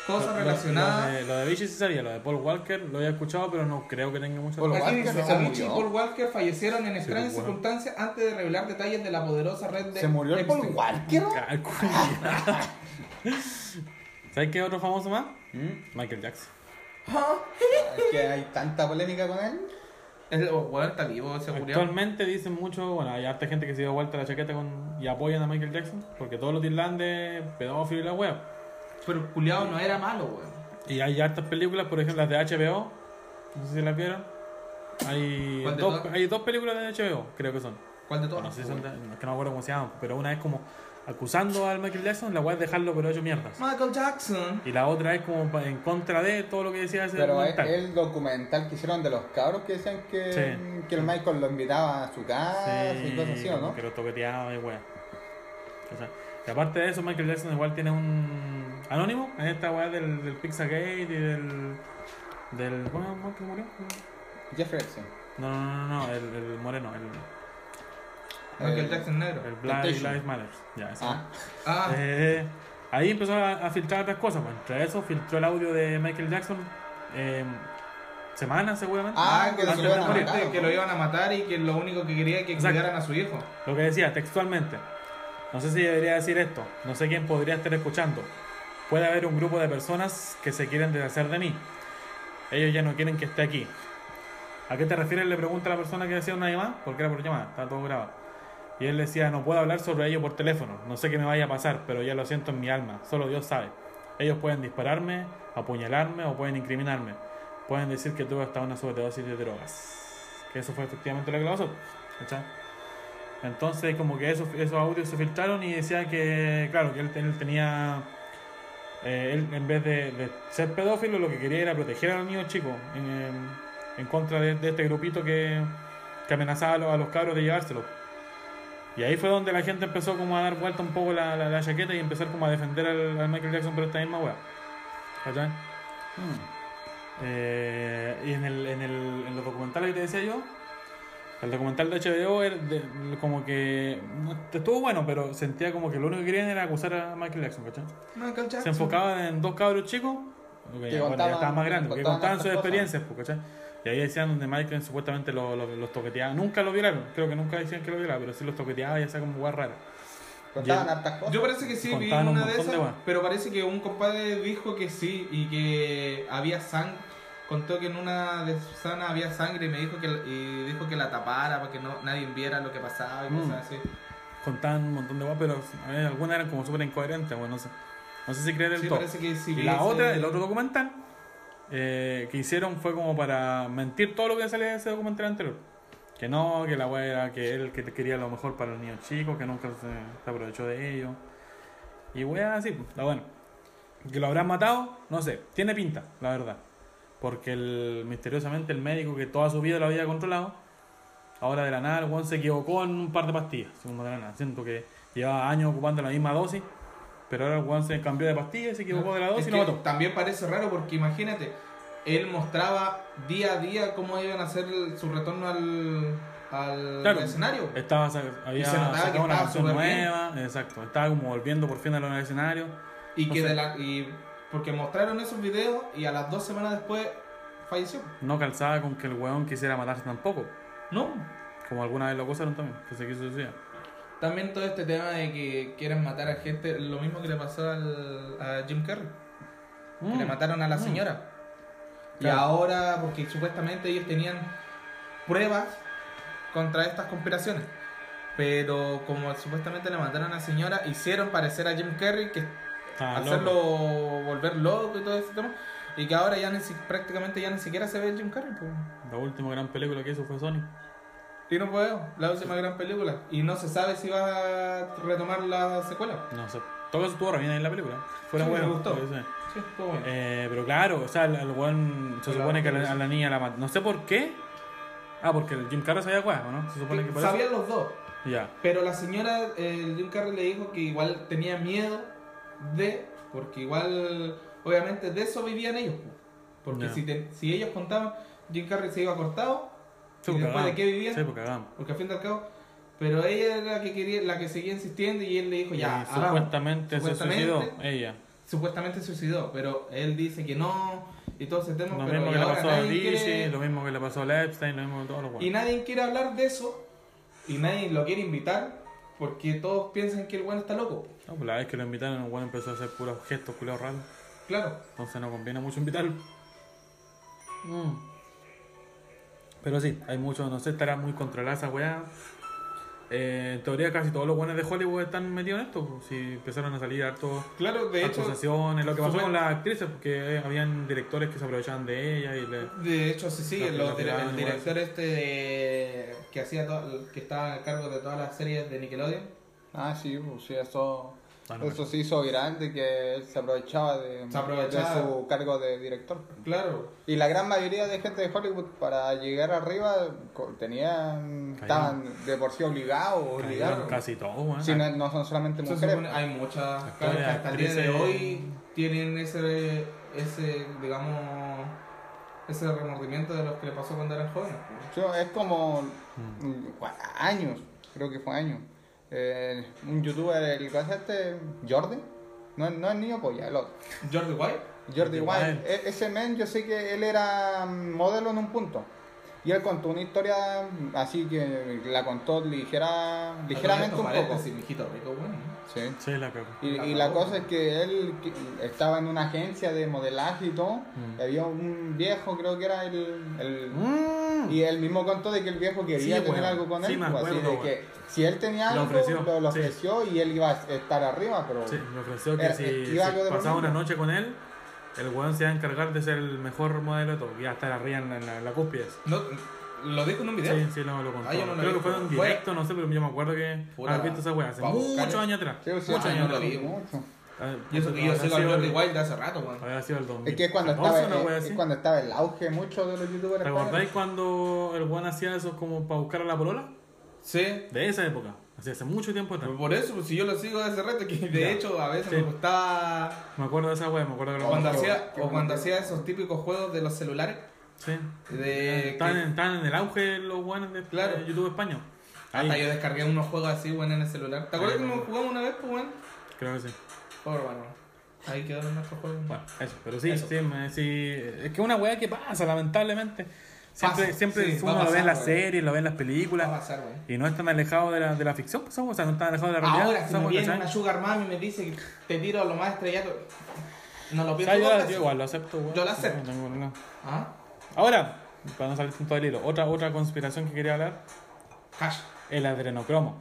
cosas relacionadas. Lo de, lo de Avicii sí sabía, lo de Paul Walker lo había escuchado, pero no creo que tenga mucho. Paul Walker dice, se Avicii y. Paul Walker fallecieron en extrañas bueno. circunstancias antes de revelar detalles de la poderosa red de ¿Se murió el Paul Epstein. Walker? ¿Sabes qué otro famoso más? ¿Mm? Michael Jackson. Es que hay tanta polémica con él. El weón está vivo, se murió. Actualmente dicen mucho, bueno, hay harta gente que se dio vuelta la chaqueta con, y apoyan a Michael Jackson, porque todos los irlandes, pedófilos y la web. Pero el culiado no era malo, weón. Y hay hartas películas, por ejemplo las de HBO, no sé si las vieron. Hay ¿Cuál de dos, todas? hay dos películas de HBO, creo que son. ¿Cuál de todos? No sé si son de- no, es que no me acuerdo cómo se llaman, pero una es como acusando al Michael Jackson, la web es dejarlo pero hecho mierdas. Michael Jackson. Y la otra es como en contra de todo lo que decía ese Pero es documental. el documental que hicieron de los cabros que decían que, Sí. que el Michael lo invitaba a su casa y cosas así, ¿o no? Que lo toqueteaba y wea. O sea, y aparte de eso, Michael Jackson igual tiene un anónimo en esta weá del, del Pizzagate y del. del. ¿Cómo llama que murió? Jeffrey Epstein. No, no, no, no, el, el moreno, el, Michael Jackson negro. el Black. Lives Matter. Ya, ese. Ah, Ah, Eh, ahí empezó a, a filtrar otras cosas. Pues. Entre eso, filtró el audio de Michael Jackson eh, semanas seguramente. Ah, que que, lo iban a matar, que lo iban a matar y que lo único que quería es que Exacto. cuidaran a su hijo. Lo que decía textualmente. No sé si debería decir esto. No sé quién podría estar escuchando. Puede haber un grupo de personas que se quieren deshacer de mí. Ellos ya no quieren que esté aquí. ¿A qué te refieres? Le pregunta a la persona que hacía una llamada. Porque era por llamada. Estaba todo grabado. Y él decía, no puedo hablar sobre ello por teléfono. No sé qué me vaya a pasar, pero ya lo siento en mi alma. Solo Dios sabe. Ellos pueden dispararme, apuñalarme o pueden incriminarme. Pueden decir que tuve hasta una sobredosis de drogas. Que eso fue efectivamente lo que pasó. Entonces, como que esos, audios se filtraron y decía que, claro, que él tenía. Eh, él, en vez de, de ser pedófilo, lo que quería era proteger a los niños chicos en, contra de, de este grupito que, que amenazaba a los, a los cabros de llevárselo. Y ahí fue donde la gente empezó como a dar vuelta un poco la, la, la chaqueta y empezar como a defender al, al Michael Jackson por esta misma weá. ¿Cachai? hmm. Eh, y en, el, en, el, en los documentales que te decía yo, el documental de HBO era de- como que estuvo bueno, pero sentía como que lo único que querían era acusar a Michael Jackson, ¿cachai? Michael Jackson. Se enfocaban en dos cabros chicos, que ya, estaban más grandes, que contaban contaban sus experiencias, pues, ¿cachai? Y ahí decían donde Michael supuestamente lo- lo- los toqueteaba. Nunca lo violaron, creo que nunca decían que lo violaron, pero sí los toqueteaba y hacía como guay rara. Contaban hartas cosas. Yo parece que sí vi un una de esas, pero parece que un compadre dijo que sí y que había sangre. Contó que en una de sus sanas había sangre y me dijo que y dijo que la tapara para que no nadie viera lo que pasaba y Mm. cosas así. Contaban un montón de guay, pero eh, algunas eran como súper incoherentes, bueno, no sé. No sé si creer el Sí, todo. parece que sí. Y la ese- otra, el otro documental eh, que hicieron fue como para mentir todo lo que salía de ese documental anterior. Que no, que la weá era que él que quería lo mejor para los niños chicos, que nunca se, se aprovechó de ellos. Y weá así, pues, la bueno. Que lo habrán matado, no sé, tiene pinta, la verdad. Porque el, misteriosamente el médico que toda su vida lo había controlado, ahora de la nada el weón se equivocó en un par de pastillas, como de la nada. Siento que llevaba años ocupando la misma dosis, pero ahora el weón se cambió de pastillas, se equivocó de la dosis Es y lo que mató. También parece raro porque imagínate, él mostraba día a día cómo iban a hacer el- su retorno al, al Claro. escenario. Estaba, había Y se notaba que sacado una estaba canción súper bien. nueva, exacto. Estaba como volviendo por fin a los escenarios. Y no que de la, y porque mostraron esos videos y a las dos semanas después falleció. No calzaba con que el weón quisiera matarse tampoco. No. Como alguna vez lo acusaron también, que se quiso suicidar. También todo este tema de que quieren matar a gente, lo mismo que le pasó al, a Jim Carrey, que Mm. le mataron a la Mm. señora. Y ahora, porque supuestamente ellos tenían pruebas contra estas conspiraciones. Pero como supuestamente le mataron a la señora, hicieron parecer a Jim Carrey que Estaba hacerlo loco. volver loco y todo ese tema. Y que ahora ya ni prácticamente ya ni siquiera se ve Jim Carrey. pues. La última gran película que hizo fue Sony. Y no puedo, la última gran película. Y no se sabe si va a retomar la secuela. No sé. todo eso estuvo re bien en la película. Fuera Sí, me bueno. gustó. sí, estuvo bueno. Eh, pero claro, o sea, el, el se Pero supone que a la- la, a la niña la mató. No sé por qué. Ah, porque el Jim Carrey sabía cuál, ¿no? Se supone que. Sabían los dos. Ya. Pero la señora, el Jim Carrey le dijo que igual tenía miedo de, porque igual, obviamente de eso vivían ellos. po. Porque Ya. si, te- si ellos contaban, Jim Carrey se iba cortado, Sí, y después de qué vivían, Sí, porque porque al fin y al cabo, pero ella era la que quería, la que seguía insistiendo y él le dijo ya, Y supuestamente, Supuestamente- se suicidó ella. supuestamente se suicidó, pero él dice que no y todo ese tema, Lo pero mismo que le pasó a Lizzie, quiere- lo mismo que le pasó a Epstein, lo mismo que todos los y nadie quiere hablar de eso y nadie lo quiere invitar porque todos piensan que el bueno está loco. No, pues la vez que lo invitaron, el weón empezó a hacer puros gestos culiados raros. Claro. Entonces no conviene mucho invitarlo. Mm. Pero sí, hay mucho, no sé, estará muy controlada esa weá. Eh, en teoría casi todos los buenos de Hollywood están metidos en esto. Si empezaron a salir hartos Claro, de hecho, acusaciones, lo que pasó con las actrices, porque habían directores que se aprovechaban de ella y le... de hecho sí, sí, el, tiraban director este de, que hacía to- que estaba a cargo de todas las series de Nickelodeon. Ah, sí, pues sí, eso, Eso se hizo viral de que él se aprovechaba de, Se aprovechaba. de su cargo de director. Claro. Y la gran mayoría de gente de Hollywood para llegar arriba tenían, estaban de por sí obligados obligados. casi todos. Si no, no son solamente mujeres. supone- hay muchas que hasta el día de hoy tienen ese, ese, digamos, ese remordimiento de lo que le pasó cuando eran jóvenes. pues. Yo- es como mm, años, creo que fue años. Eh, un youtuber, el que hace este, Jordi, no, no es niño polla, el otro. Jordi White. Jordi. Wild. E- ese men, yo sé que él era mm, modelo en un punto. Y él contó una historia mm, así que la contó ligera, ligeramente un poco. Paréntesis, mijito rico, bueno. Sí. Sí, la cago. Y, y la cosa es que él que- estaba en una agencia de modelaje y todo. Mm. y había un viejo, creo que era el. el- Mm. Y él mismo contó de que el viejo quería Sí, tener weón. algo con Sí, él. me pues, así acuerdo, de weón. que si él tenía Lo algo, ofreció, lo, lo sí. ofreció y él iba a estar arriba, pero. Sí, me ofreció que Era- si, si de pasaba una noche con él, el weón se iba a encargar de ser el mejor modelo de todo. Y iba a estar arriba en la, en la, en la cúspide. No, ¿Lo dijo en un video? Sí, sí, lo, lo contó. Ah, no lo Creo que fue en Fue- directo, no sé, pero yo me acuerdo que Puta, visto esa weá hace muchos años atrás. Sí, o sea, muchos ah, años no lo atrás. Mucho. Ah, Y eso que yo sigo a sido Jordi de hace rato, weón. Había sido el 2000. Es que cuando estaba, eh, es cuando estaba el auge mucho de los youtubers ¿Te acordáis cuando el weón hacía eso como para buscar a la polola? Sí. De esa época. Así hace mucho tiempo atrás. Por eso, pues, si yo lo sigo de hace rato, que de Ya. hecho a veces Sí. me gustaba. Me acuerdo de esa weá, me acuerdo que lo Cuando hacía, o cuando hacía esos típicos juegos de los celulares. Sí. De Están, que- en, están en el auge los weones de, Claro. de YouTube español. Hasta Ahí, yo descargué unos juegos así, weón, en el celular. ¿Te acuerdas que nos jugamos una vez, pues, weón? creo que sí. Bueno. Ahí quedaron nuestros juegos. Bueno, eso, pero sí, Eso. sí, me- sí, es que es una weá que pasa, lamentablemente. Siempre, Pasa, siempre sí, uno lo ve en las series, lo ve en las Va a películas pasar, y no es tan alejado de la, de la ficción, pues, o sea, no es tan alejado de la realidad. Ahora, si me viene una Sugar Mami y me dice que te tiro a lo más estrellato, no lo O pienso sea, yo, yo igual lo acepto, weón. Yo lo acepto. No tengo problema. ¿Ah? Ahora, para no salir tanto del hilo, otra, otra conspiración que quería hablar, Cash. el adrenocromo.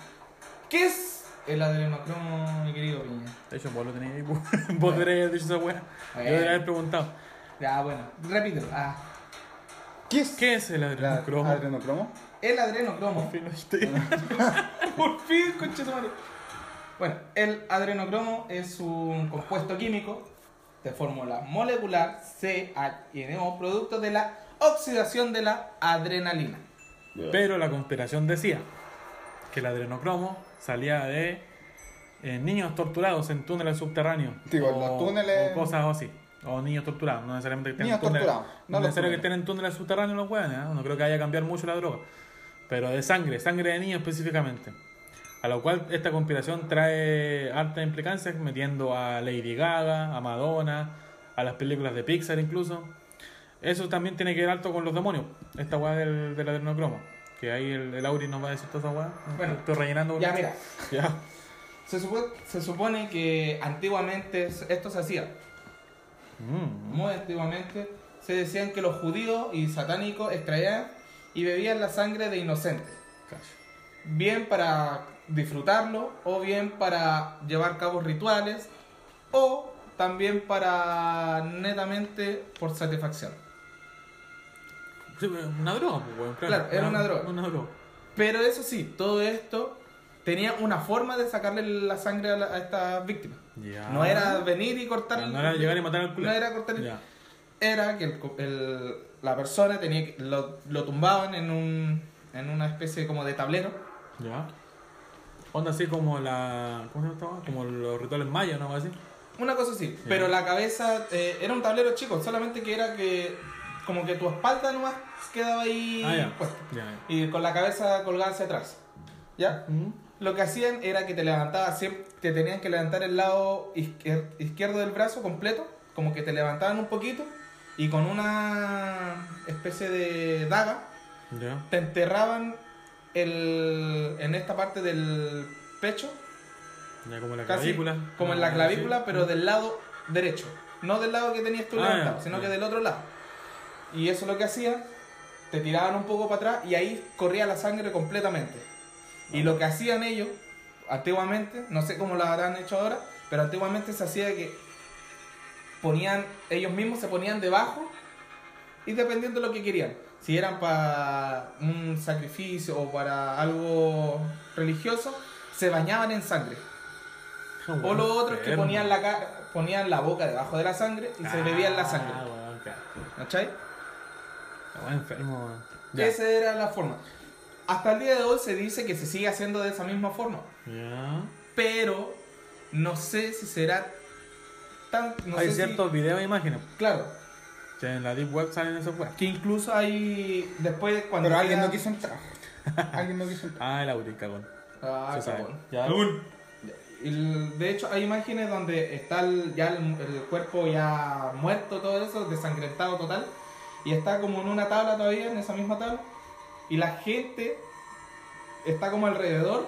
¿Qué es el adrenocromo, mi querido Piña? De hecho, vos lo tenías ahí, vos deberías haber dicho esa weá. Yo debería haber preguntado, Ya, bueno, repítelo. Ah, ¿Qué es ¿qué es el la adrenocromo? adrenocromo? el adrenocromo. Por fin lo dijiste. Por fin, conchetumare. Bueno, el adrenocromo es un compuesto químico de fórmula molecular CHNO, producto de la oxidación de la adrenalina. Pero la conspiración decía que el adrenocromo salía de eh, niños torturados en túneles subterráneos. Digo, o, los túneles- o cosas así. O niños torturados, no necesariamente que tengan Niños túneles. torturados, no No, necesariamente que estén en túneles subterráneos los hueones, ¿eh? no creo que haya cambiar mucho la droga. Pero de sangre, sangre de niños específicamente. A lo cual esta conspiración trae hartas implicancias, metiendo a Lady Gaga, a Madonna, a las películas de Pixar incluso. Eso también tiene que ver alto con los demonios, esta weá del, del adrenocromo. Que ahí el, el Auri nos va a decir toda esa weá. Bueno, estoy rellenando. Ya, mira, Ya. se, supo- se supone que antiguamente esto se hacía. Mm. Muy antiguamente se decían que los judíos y satánicos extraían y bebían la sangre de inocentes. bien para disfrutarlo o bien para llevar a cabo rituales o también para netamente por satisfacción. Una droga, pues, weón, Claro, era una droga. Una droga. Pero eso sí, todo esto tenía una forma de sacarle la sangre a, la- a estas víctimas. No era venir y cortar No era llegar y matar al culo. No era cortar el-. Era que el el- la persona tenía que, lo, lo tumbaban en un en una especie como de tablero. Ya. Onda así como la. ¿Cómo se llama? Como los rituales mayas, ¿no? Así. Una cosa así. Pero la cabeza eh, era un tablero chico, solamente que era que como que tu espalda nomás quedaba ahí Ah, puesta. Y con la cabeza colgada hacia atrás. ¿Ya? Mm. Lo que hacían era que te levantabas siempre, te tenían que levantar el lado izquier- izquierdo del brazo completo, como que te levantaban un poquito y con una especie de daga te enterraban el, en esta parte del pecho, Ya como la casi clavícula. como en la Ah, clavícula, sí. pero del lado derecho, no del lado que tenías tú Ah, levantado, sino que del otro lado. Y eso es lo que hacían, te tiraban un poco para atrás y ahí corría la sangre completamente. Y lo que hacían ellos, antiguamente, no sé cómo lo habrán hecho ahora, pero antiguamente se hacía que ponían, ellos mismos se ponían debajo y dependiendo de lo que querían. Si eran para un sacrificio o para algo religioso, se bañaban en sangre. O lo otro es que ponían la, ponían la boca debajo de la sangre y se bebían la sangre. Ah. ¿Cachai? Bueno, enfermo. Ya. Esa era la forma. Hasta el día de hoy se dice que se sigue haciendo de esa misma forma. Ya. Pero no sé si será tan. No Hay sé si- ciertos videos e imágenes. claro. Que en la Deep Web salen esos weas. Que incluso hay. Después, cuando. Pero alguien no quiso entrar. alguien no quiso entrar. Ah, el Audi, cagón. Ah, Se sabe. cagón. Ya. El- de hecho, hay imágenes donde está el- ya el, el cuerpo ya muerto, todo eso, desangrentado total. Y está como en una tabla todavía, en esa misma tabla. Y la gente está como alrededor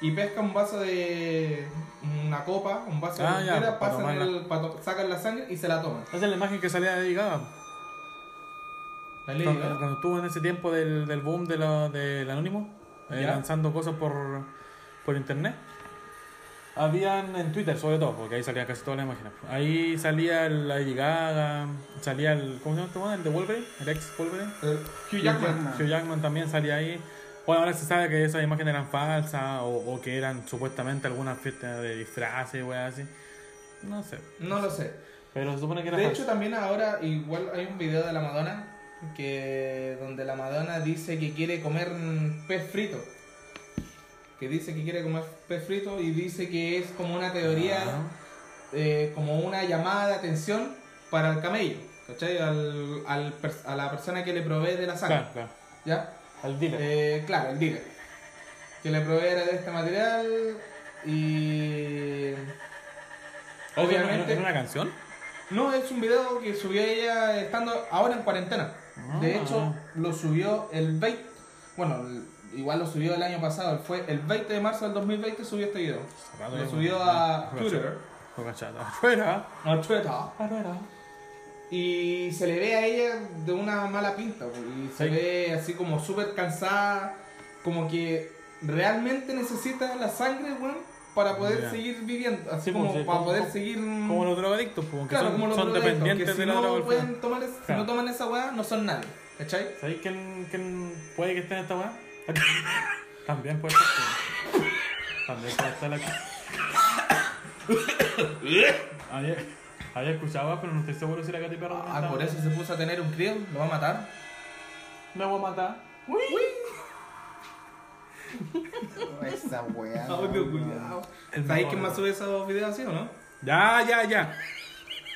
y pesca un vaso de. una copa, un vaso Ah, de ya, entera, pasan el, sacan la sangre y se la toman. Esa es la imagen que salía de Gaga. La Lady Cuando, cuando estuvo en ese tiempo del, del boom de lo, del Anónimo, eh, lanzando cosas por, por internet. Habían en Twitter, sobre todo, porque ahí salían casi todas las imágenes. Ahí salía Lady Gaga, salía el. ¿Cómo se llama este? El de Wolverine, el ex Wolverine. El Hugh Jackman. Hugh Jackman también salía ahí. Bueno, ahora se sabe que esas imágenes eran falsas o, o que eran supuestamente algunas fiestas de disfraces, weas así. No sé. No lo sé. Pero se supone que era De falso. hecho, también ahora igual hay un video de la Madonna que donde la Madonna dice que quiere comer pez frito. Que dice que quiere comer pez frito y dice que es como una teoría, Ah. eh, como una llamada de atención para el camello, ¿cachai? Al, al a la persona que le provee de la sangre, Claro, claro. ¿ya? Al dealer. Eh, claro, el dealer. Que le proveera de este material y... Obviamente... ¿Era una canción? No, es un video que subió ella estando ahora en cuarentena. De Ah. hecho, lo subió el 20. Bueno, el- igual lo subió el año pasado. Fue el 20 de marzo del 2020 subió este video. Lo subió a Twitter. A Twitter. Y se le ve a ella de una mala pinta. pues, Y se Sí. ve así como súper cansada. Como que realmente necesita la sangre, weón, para poder seguir viviendo. Así Sí, como pues, sí, para como- poder como- seguir. Como los drogadictos, pues, que Claro, son, como los son drogadictos, dependientes si de la no pueden tomar si no toman esa weá, no son nadie. ¿Cachai? ¿Sabéis quién, quién puede que esté en esta weá? También puede estar. También puede estar aquí. Había, había escuchado, pero no estoy seguro si la también Ah, estaba. por eso se puso a tener un crío, lo va a matar. Me voy a matar. Esa weá. no, Audio, no. cuidado. El ¿Sabéis quién más sube esos videos así o no? Ya, ya, ya.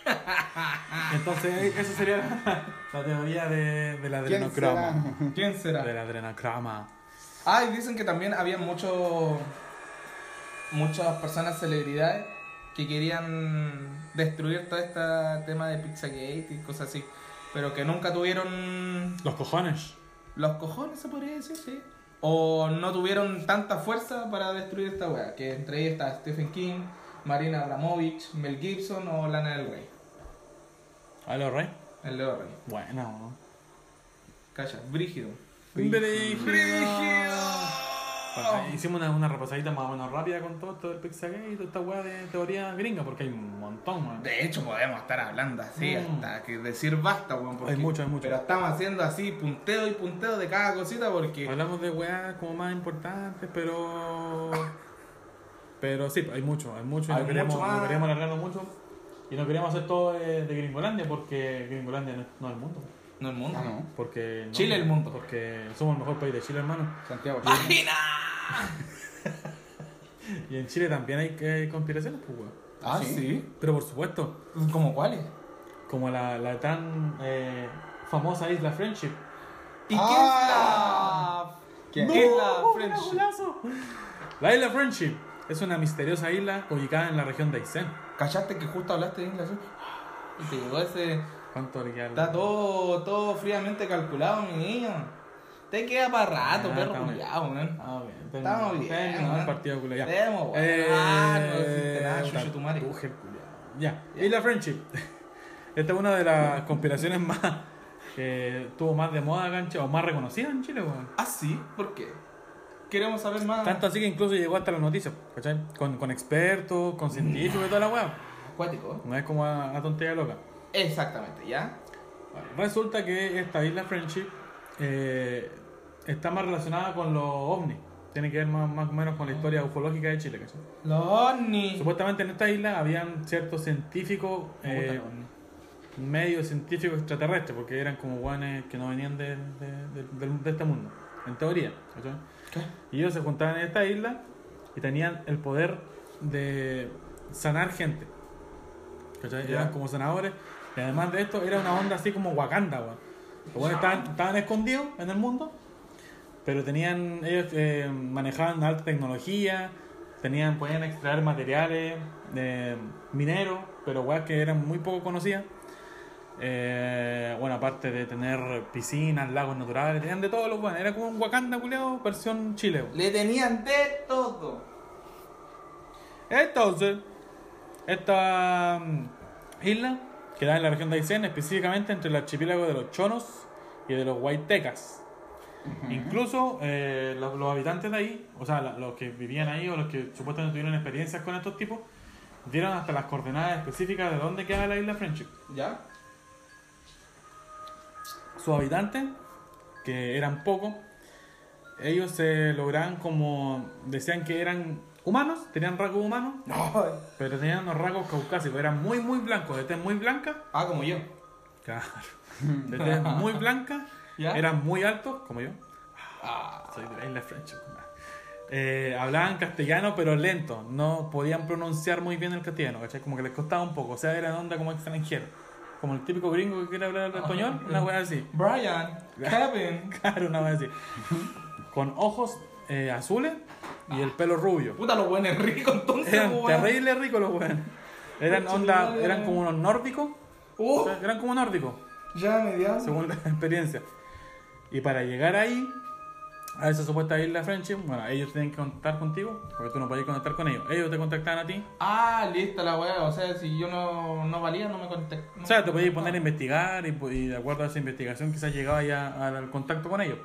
Entonces, esa sería la, la teoría de, de la ¿Quién será? ¿Quién será? De la adrenocroma. Ah, y dicen que también había muchos muchas personas celebridades que querían destruir todo este tema de Pizzagate y cosas así, pero que nunca tuvieron Los cojones. los cojones, se podría decir, sí. O no tuvieron tanta fuerza para destruir esta wea, que entre ellas está Stephen King, Marina Abramovich, Mel Gibson o Lana del Rey, ¿A los rey? el Leo Rey. Bueno. Calla, Brígido. Bueno, hicimos una, una repasadita más o menos rápida con todo esto del Pixagate y toda esta weá de teoría gringa, porque hay un montón, man. De hecho, podemos estar hablando así Mm. hasta que decir basta, weón. porque- Hay mucho, hay mucho. Pero estamos haciendo así punteo y punteo de cada cosita porque. Hablamos de weas como más importantes, pero. Pero sí, hay mucho, hay mucho y Hay no, queremos, mucho no queremos alargarnos mucho. Y no queremos hacer todo de, de Gringolandia porque Gringolandia no no es el mundo. No el mundo. Ah, no. Porque no, Chile el mundo. Porque somos el mejor país de Chile, hermano. Santiago. ¡Página! Y en Chile también hay eh, conspiraciones, pues, weón. Ah, ¿Sí? sí. Pero por supuesto, ¿Cómo cuáles? como la, la tan eh, famosa isla Friendship. ¿Y Ah. qué es la. ¿Qué es la ¡No! Friendship? La isla Friendship es una misteriosa isla ubicada en la región de Aysén. ¿Cachaste que justo hablaste de inglés? Y te llegó ese. ¿Cuánto le queda? al- Está todo, todo fríamente calculado, mi niño. Te queda para rato, Ah, perro culiao, weón. Ah, bien. Estamos bien, ¿no? partido. Tenemos, weón. Eh, Ah, no existe nada, chucho tu madre. Ya. Y la Friendship. Esta es una de las conspiraciones más que tuvo más de moda acá en Chile, o más reconocida en Chile, weón. ¿Ah, sí? ¿Por qué? Queremos saber más. Tanto así que incluso llegó hasta las noticias, ¿cachai? Con, con expertos, con científicos y toda la weá. Acuático. No es como a, a tontería loca. Exactamente, ¿ya? Bueno, resulta que esta isla Friendship eh, está más relacionada con los ovnis. Tiene que ver más, más o menos con la historia ufológica de Chile, ¿cachai? Los ovnis. Supuestamente en esta isla habían ciertos científicos, eh, medios científicos extraterrestres, porque eran como guanes que no venían de, de- de- del- de este mundo, en teoría. ¿cachai? ¿Qué? Y ellos se juntaban en esta isla y tenían el poder de sanar gente. ¿cachai? Eran como sanadores. Y además de esto, era una onda así como Wakanda, weón. Los buenos estaban, estaban escondidos en el mundo, pero tenían, ellos eh, manejaban alta tecnología, tenían, podían extraer materiales de mineros, pero weas que eran muy poco conocidas. Eh, bueno, aparte de tener piscinas, lagos naturales, tenían de todo lo bueno. Era como un Wakanda culeado, versión Chile. weón. Le tenían de todo. Entonces, esta mm, isla queda en la región de Aysén, específicamente entre el archipiélago de los Chonos y de los Huaytecas. Incluso eh, los, los habitantes de ahí, o sea, los que vivían ahí o los que supuestamente tuvieron experiencias con estos tipos, dieron hasta las coordenadas específicas de dónde queda la isla Friendship. ¿Ya? Sus habitantes, que eran pocos, ellos se lograban como, decían que eran humanos, tenían rasgos humanos, No. pero tenían unos rasgos caucásicos, eran muy muy blancos, de tez muy blanca, Ah, como yo. claro, de tez muy blanca, ¿Ya? eran muy altos, como yo, Ah. soy de la isla Friendship. Eh, hablaban castellano pero lento, no podían pronunciar muy bien el castellano, ¿cachai? Como que les costaba un poco, o sea, eran onda como extranjero, como el típico gringo que quiere hablar español, una wea así. Brian, Kevin. Claro, una vez así. Con ojos eh, azules y el pelo rubio. Puta, los buenos ricos entonces, Eran weón. terribles ricos los weones. Eran onda, eran como unos nórdicos. Uh, o sea, eran como nórdicos, ya me dio. según la experiencia. Y para llegar ahí, a esa supuesta isla Friendship, bueno, ellos tienen que contactar contigo, porque tú no podías contactar con ellos. Ellos te contactaban a ti. Ah, lista la weá. O sea, si yo no, no valía, no me conté. O sea, te podías poner a investigar y, y de acuerdo a esa investigación quizás llegaba ya al contacto con ellos.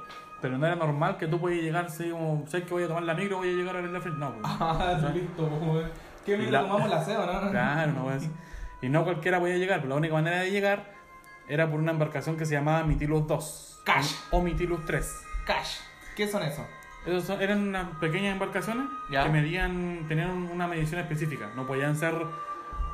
Pero no era normal que tú podías llegar, así como, sé que voy a tomar la micro, voy a llegar a la isla Friendship. No, pues. Ah, listo, pues. ¿Qué mierda la- tomamos la SEO, no? Claro, no es. Y no cualquiera podía llegar, pero la única manera de llegar era por una embarcación que se llamaba Mitilus 2 Cash. o Mitilus 3. Cash. ¿Qué son esos? Esos son- eran unas pequeñas embarcaciones Ya. que medían, tenían una medición específica. No podían ser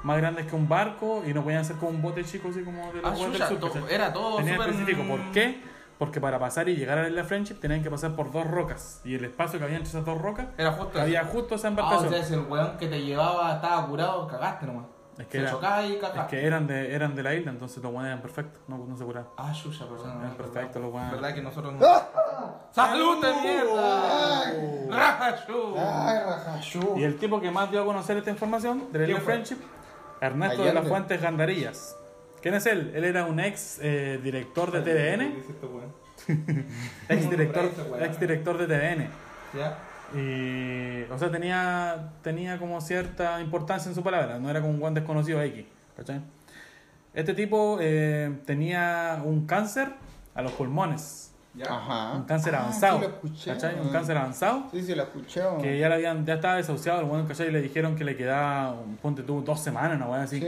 más grandes que un barco y no podían ser como un bote chico, así como de los Ah, era todo Tenía súper- específico. ¿Por qué? Porque para pasar y llegar a la isla Friendship tenían que pasar por dos rocas. Y el espacio que había entre esas dos rocas, Era justo había eso. justo esa Ah, o embarcación. sea, si el weón que te llevaba estaba curado, cagaste nomás. Es que Se era- chocaba y es cagaste. que eran de, eran de la isla, entonces los buenos eran perfectos, no, no se curaban. Ah, chucha, perdón. Eran perfectos los buenos. ¿Verdad que nosotros no? ¡Salud de mierda! ¡Rachu! Ay. Y el tipo que más dio a conocer esta información de la. Friendship, Ernesto de las Fuentes Gandarillas. ¿Quién es él? Él era un ex eh, director de TVN, ex director, ex director de TVN. ¿Ya? Y, o sea, tenía, tenía como cierta importancia en su palabra, no era como un guan desconocido X. ¿cachai? Este tipo eh, tenía un cáncer a los pulmones. ¿Ya? Ajá. Un cáncer Ah, avanzado. Sí, lo escuché. ¿Cachai? Un cáncer avanzado. Sí, sí, lo escuché. Que ya, le habían, ya estaba desahuciado, el bueno, ¿cachai? Y le dijeron que le quedaba, un- ponte tú, dos semanas, una weá así. Sí.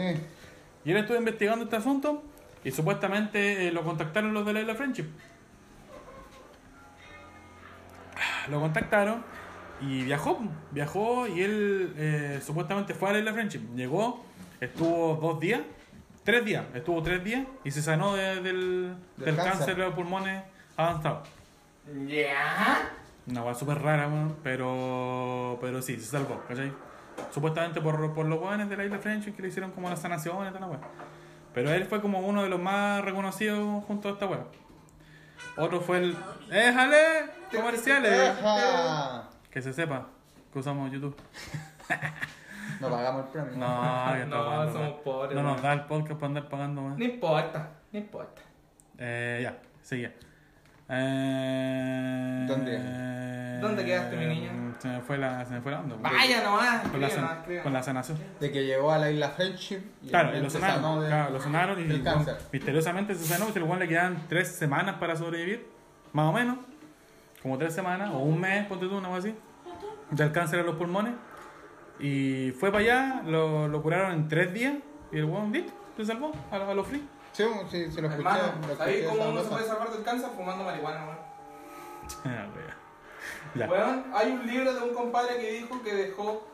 Y él estuvo investigando este asunto y supuestamente eh, lo contactaron los de la Isla Friendship. Lo contactaron y viajó, viajó y él eh, supuestamente fue a la Isla Friendship. Llegó, estuvo dos días, tres días, estuvo tres días y se sanó de- del, Del cáncer. de los pulmones avanzado. Ya. Una weá súper rara, pero, pero sí, se salvó, ¿cachai? Supuestamente por, por los weones de la isla Friendship que le hicieron como la sanación y toda la weá. Pero él fue como uno de los más reconocidos junto a esta weá. Otro fue el. ¡Éjale! ¡Comerciales! Deja. Que se sepa que usamos YouTube. No pagamos el premio. No, No, pagando, somos weón. pobres, No nos weón. da el podcast para andar pagando más. No importa, no importa. Eh, ya, sigue. Eh, ¿Dónde? ¿Dónde quedaste, mi niño? Se me fue la, se me fue la onda. weón. Vaya nomás, Con la, nomás, con sanación. De que llegó a la isla Friendship. Y Claro, y el lo sanaron. de- Claro, lo sanaron y del cáncer. misteriosamente se sanó. Si weón le quedan tres semanas para sobrevivir, más o menos, como tres semanas o un mes, ponte tú, una cosa así, del cáncer a los pulmones. Y fue para allá, lo, lo curaron en tres días y el weón, listo, se salvó a, a los free. Sí, sí, sí, lo escuché. Hermano, lo ¿sabéis escuché cómo uno se puede salvar del cáncer? Fumando marihuana, weón. Weón, hay un libro de un compadre que dijo que dejó,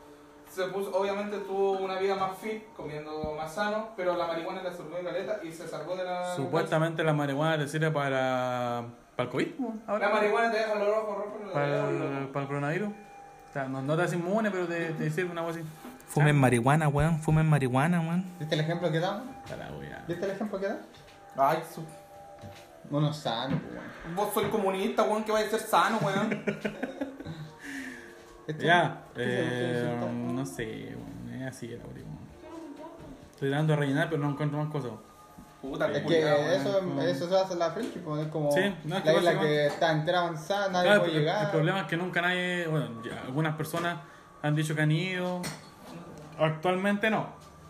se puso, obviamente tuvo una vida más fit, comiendo más sano, pero la marihuana le absorbió caleta y se salvó de la... Supuestamente la marihuana te sirve para, para el COVID, ahora. La marihuana te deja los ojos rojos. para, para el coronavirus. O sea, no, no te hace inmune, pero te, te sirve una cosa así. Fumen marihuana, weón, fumen marihuana, weón. ¿Viste el ejemplo que la wea. ¿Viste el ejemplo que da? Ay, su... Uno sano, pues, weón. vos soy comunista, weón, que va a ser sano, weón. Ya, ¿qué se- qué se eh, no sé, bueno, es así la weá, weón. Estoy tratando de rellenar, pero no encuentro más cosas. Puta, Es que weón. eso, como- eso se hace en la pues, es como Sí, no, es que la isla básicamente- que está entera avanzada, nadie Claro, puede el, llegar. el problema es que nunca nadie, bueno, ya algunas personas han dicho que han ido, actualmente no.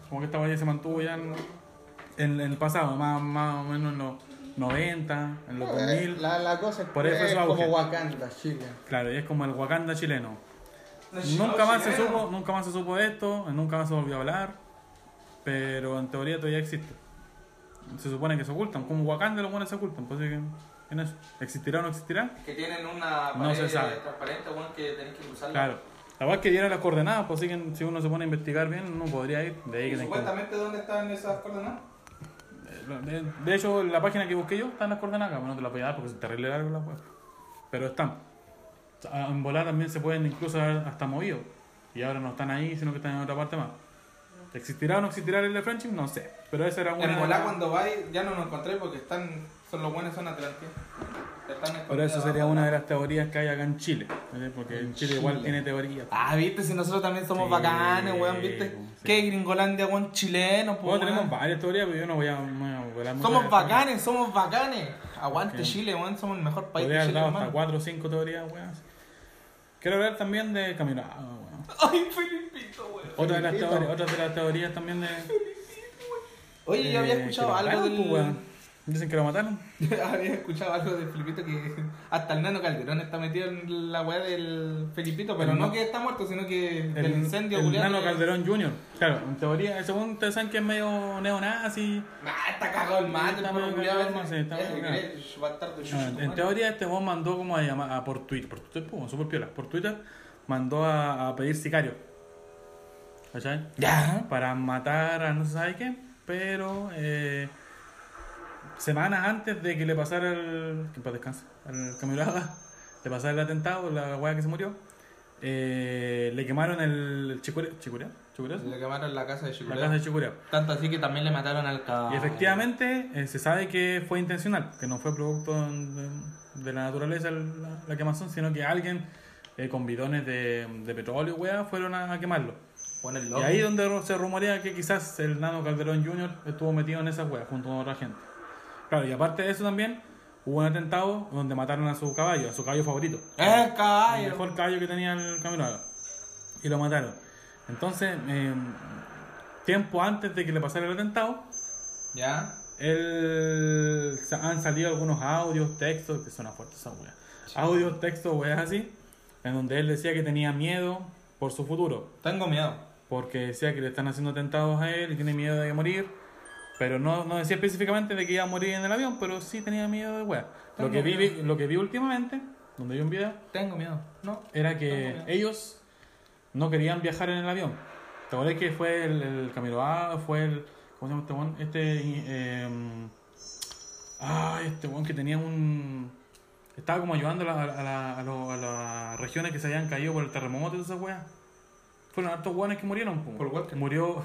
Como que esta ya se mantuvo ya en, en- en el pasado, más, más o menos en los 90, en los Eh, 2000. La, la cosa es, Por que eso es como. Wakanda, Chile. Claro, y es como el Wakanda chileno. No, Nunca más se supo, nunca más se supo de esto, nunca más se volvió a hablar, pero en teoría todavía existe. Se supone que se ocultan, como Wakanda los buenos se ocultan, pues así que en eso. ¿Existirá o no existirá? Que tienen una No se pared sabe. transparente, weón, que tenés que cruzarla. Claro. La verdad es que dieron las coordenadas, pues así que si uno se pone a investigar bien, no podría ir. De ahí ¿Y que supuestamente dónde están esas coordenadas? de, de hecho, en la página que busqué yo están las coordenadas, pero no te las voy a dar porque es terrible largo la web. Pero están. En volar también se pueden incluso hasta movido. Y ahora no están ahí, sino que están en otra parte más. ¿Existirá o no existirá el de Friendship? No sé. Pero esa era una. En Volá cuando vais ya no nos encontré porque están, son los buenos son Atlantis. Pero eso sería una de las teorías que hay acá en Chile. ¿vale? Porque en Chile igual Chile. tiene teorías. Ah, viste, si nosotros también somos Sí, bacanes, weón, viste. sí. ¿Qué Gringolandia, weón, chileno, pues, Bueno, tenemos weón. varias teorías, pero yo no voy a, no Somos bacanes, somos bacanes. Aguante Ok. Chile, weón, somos el mejor país Podría de haber Chile, dado hasta hermano. 4 o 5 teorías, weón. Quiero hablar también de caminado, weón. Ay, Filipito, weón. Otra de, las Felipito. teorías, otra de las teorías también de. Oye, yo había eh, escuchado algo del... pues, weón. Dicen que lo mataron. había escuchado algo de Felipito que hasta el nano Calderón está metido en la weá del Felipito, pero El no que está muerto, sino que El, del incendio el Nano que- Calderón Jr. Claro, en teoría, según ustedes saben que es medio neonazi. Ah, está cagado el mate, Está medio cagado, sí, medio en, teoría este vos mandó como a llamar a, por Twitter, por Twitter, pues, super piola, por Twitter mandó a, a pedir sicario. ¿Cachai? Ya. Para matar a no se sabe qué, pero eh, semanas antes de que le pasara el. que para descanse, al Camilada, le pasara el atentado, la weá que se murió, eh, le quemaron el, el chicure, chicureo, chicureo, Le quemaron la casa de la Chicureo. casa de chicureo. Tanto así que también le mataron al caballo. Y efectivamente eh, se sabe que fue intencional, que no fue producto de, de la naturaleza la, la quemazón, sino que alguien eh, con bidones de, de petróleo, weá, fueron a, a quemarlo. Y ahí donde se rumorea que quizás el Nano Calderón Jr. estuvo metido en esa weá junto con otra gente. Claro, y aparte de eso también hubo un atentado donde mataron a su caballo, a su caballo favorito. ¡Eh, El caballo! mejor caballo que tenía el Camilo Y lo mataron. Entonces, eh, tiempo antes de que le pasara el atentado, Ya. él, han salido algunos audios, textos, que suena fuerte esa wea. Audios, textos, weas así, en donde él decía que tenía miedo por su futuro. Tengo miedo. Porque decía que le están haciendo atentados a él y tiene miedo de morir. Pero no, no decía específicamente de que iba a morir en el avión, pero sí tenía miedo de wea. Lo que, vi, lo que vi últimamente, donde vi un video, Tengo miedo. No. era que ellos no querían viajar en el avión. ¿Te acuerdas que fue el, el Camilo A? Fue el. ¿Cómo se llama este weón? Este. eh, ah, este weón que tenía un. Estaba como ayudando a, la- a, la- a lo- a las regiones que se habían caído por el terremoto y toda esa weá. Fueron hartos weones que murieron. po. Paul Walker. Murió.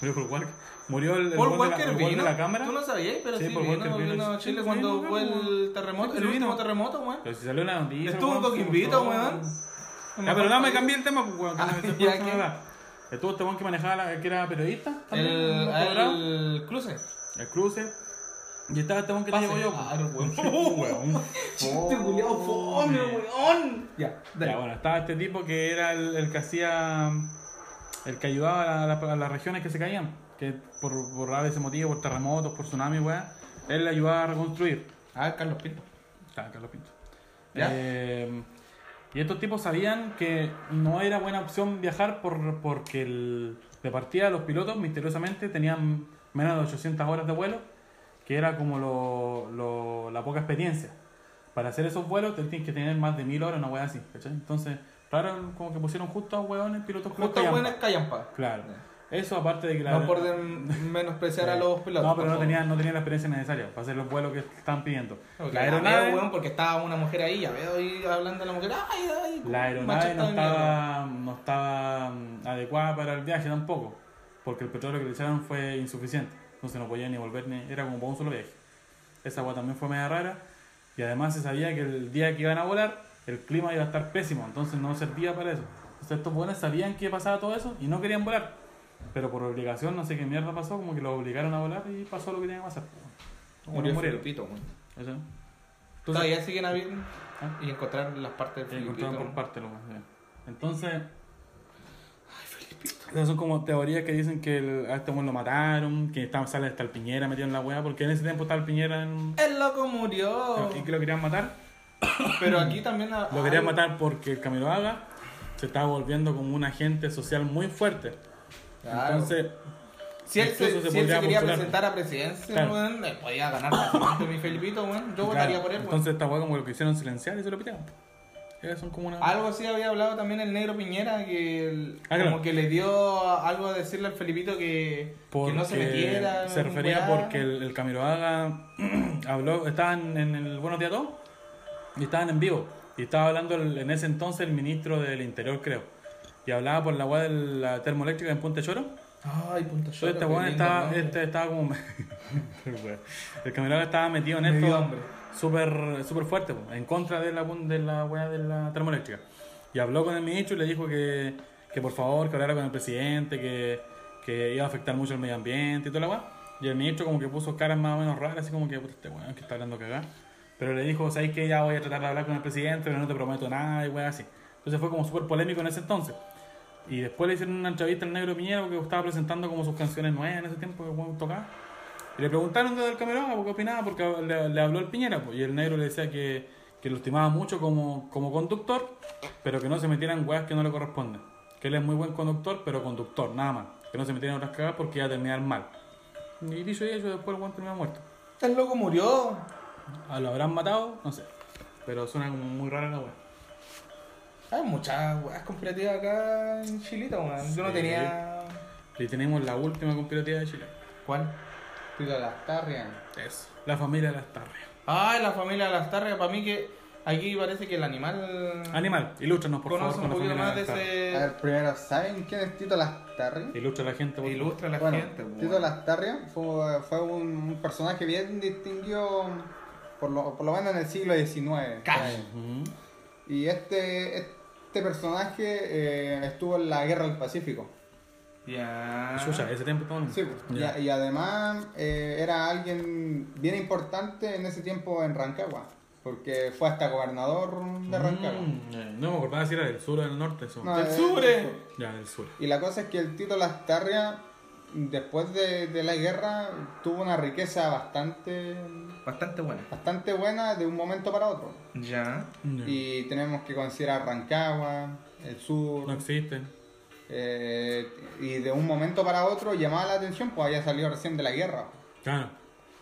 Murió Paul Walker. Murió el, el Paul weón de la- Walker el weón vino. de la cámara. Tú no sabías, pero Sí, sí, Paul vino, Walker vino. vino a Chile sí, cuando vino, fue el weón. terremoto, Sí, el último terremoto, weón. Pero si salió la noticia. Estuvo weón, con se Quimbito, mostró. weón. Ya, pero no me cambié el tema, pues, weón. Ah, no me ya, poniendo ¿qué? nada. Estuvo este weón que manejaba, la, que era periodista. también, El, ¿no? Colorado. el cruce. el cruce. Y estaba este weón que te llevo yo. Ah, el weón. weón. Chiste culiao fome, weón. Ya, Ya, bueno, estaba este tipo que era el, el que hacía. El que ayudaba a, la- a las regiones que se caían. Que por, por ese motivo, por terremotos, por tsunami, weón. Él le ayudaba a reconstruir. Ah, Carlos Pinto. Claro, Carlos Pinto. ¿Ya? Eh, y estos tipos sabían que no era buena opción viajar por, porque el, de partida los pilotos misteriosamente tenían menos de 800 horas de vuelo, que era como lo, lo- la poca experiencia. Para hacer esos vuelos tienes que tener más de 1000 horas, una wea así, ¿cachai? Entonces, claro, como que pusieron justo a hueones pilotos Justo callampa. buenas callampa. Claro. Eso aparte de que la... No por menospreciar a los pilotos. No, pero no tenían, no tenían la experiencia necesaria para hacer los vuelos que estaban pidiendo. La aeronave... weón, porque estaba una mujer ahí, ya veo ahí hablando de la mujer. Ay, ay, La aeronave no estaba, no estaba mm, adecuada para el viaje tampoco, porque el petróleo que le echaron fue insuficiente, entonces no podía ni volver, ni, era como para un solo viaje. Esa agua también fue media rara, y además se sabía que el día que iban a volar, el clima iba a estar pésimo, entonces no servía para eso. Entonces estos buenos sabían que pasaba todo eso y no querían volar, pero por obligación, no sé qué mierda pasó, como que los obligaron a volar y pasó lo que tenía que pasar. Murió. Filipito. Eso. Entonces, Todavía siguen abiertos ¿Ah? y encontrar las partes del encontraron por parte lo más, sí. Entonces. Esas son como teorías que dicen que el, a este lo mataron, que estaba, sale hasta el Piñera metido en la weá, porque en ese tiempo estaba el Piñera en. El loco murió. y que lo querían matar. Pero aquí también. Lo querían matar porque el Camilo Haga se estaba volviendo como un agente social muy fuerte. Claro. Entonces, Si él se, si él se quería postular. presentar a presidencia, Claro. weón, le podía ganar fácilmente mi Felipito, weón. Yo votaría claro, por él, weón. entonces esta weá como lo quisieron silenciar y se lo pitearon. Ellos son como una. Algo así había hablado también el negro Piñera, que el- Ah, como que le dio algo a decirle al Felipito que, que no se metiera. Se en refería weá. porque el, el Camilo Haga habló, estaban en el Buenos Días Todos y estaban en vivo. Y estaba hablando el- en ese entonces el ministro del Interior, creo. Y hablaba por la weá de la termoeléctrica en Punta Choro. Ay, punto Entonces este weón estaba, este estaba como. el Haga estaba metido en esto súper super fuerte, en contra de la, de la weá de la termoeléctrica. Y habló con el ministro y le dijo que, que por favor que hablara con el presidente, que, que iba a afectar mucho el medio ambiente y toda la weá. Y el ministro como que puso caras más o menos raras, así como que puta este weón que está hablando cagada. Pero le dijo, sabes que ya voy a tratar de hablar con el presidente, pero no te prometo nada y weá así. Entonces fue como súper polémico en ese entonces. Y después le hicieron una entrevista al negro Piñera porque estaba presentando como sus canciones nuevas en ese tiempo que weón tocaba. Y le preguntaron desde el camerón qué opinaba, porque le, habló el Piñera, pues, y el negro le decía que, que lo estimaba mucho como, como conductor, pero que no se metiera en weas que no le corresponden. Que él es muy buen conductor, pero conductor, nada más. Que no se metiera en otras cagadas porque iba a terminar mal. Y dicho y después el weón terminó muerto. El loco murió. ¿A ¿Lo habrán matado? No sé. Pero suena como muy rara la wea. Hay muchas weas conspirativas acá en Chilita, weón. Yo no Sí. tenía. Y tenemos la última conspirativa de Chile. ¿Cuál? Tito Lastarria. Eso. La familia de las Tarrias. Ay, la familia de las targas. Para mí que aquí parece que el animal. Animal, ilústranos por favor Conoce con un la poquito familia más de las Tarrias. A ese. ver, primero, ¿saben quién es Tito Lastarria? Ilustra a la gente, por favor. Ilustra a la Bueno, gente, weón. Tito Lastarria fue, fue un, un personaje bien distinguido, por lo, por lo menos en el siglo XIX. Y este, este personaje eh, estuvo en la Guerra del Pacífico. Ya. Ese tiempo todo. Sí, y, Ya. y además eh, era alguien bien importante en ese tiempo en Rancagua, porque fue hasta gobernador de Rancagua. Mm, eh, no me acordaba si era del sur o del norte. Eso. No, ¡Del es- sur, eh! Ya, del sur. Y la cosa es que el Tito Lastarria después de, de la guerra tuvo una riqueza bastante Bastante buena. bastante buena de un momento para otro. Ya. Y tenemos que considerar Rancagua, el sur, No existen. eh, y de un momento para otro llamaba la atención, pues había salido recién de la guerra. Claro.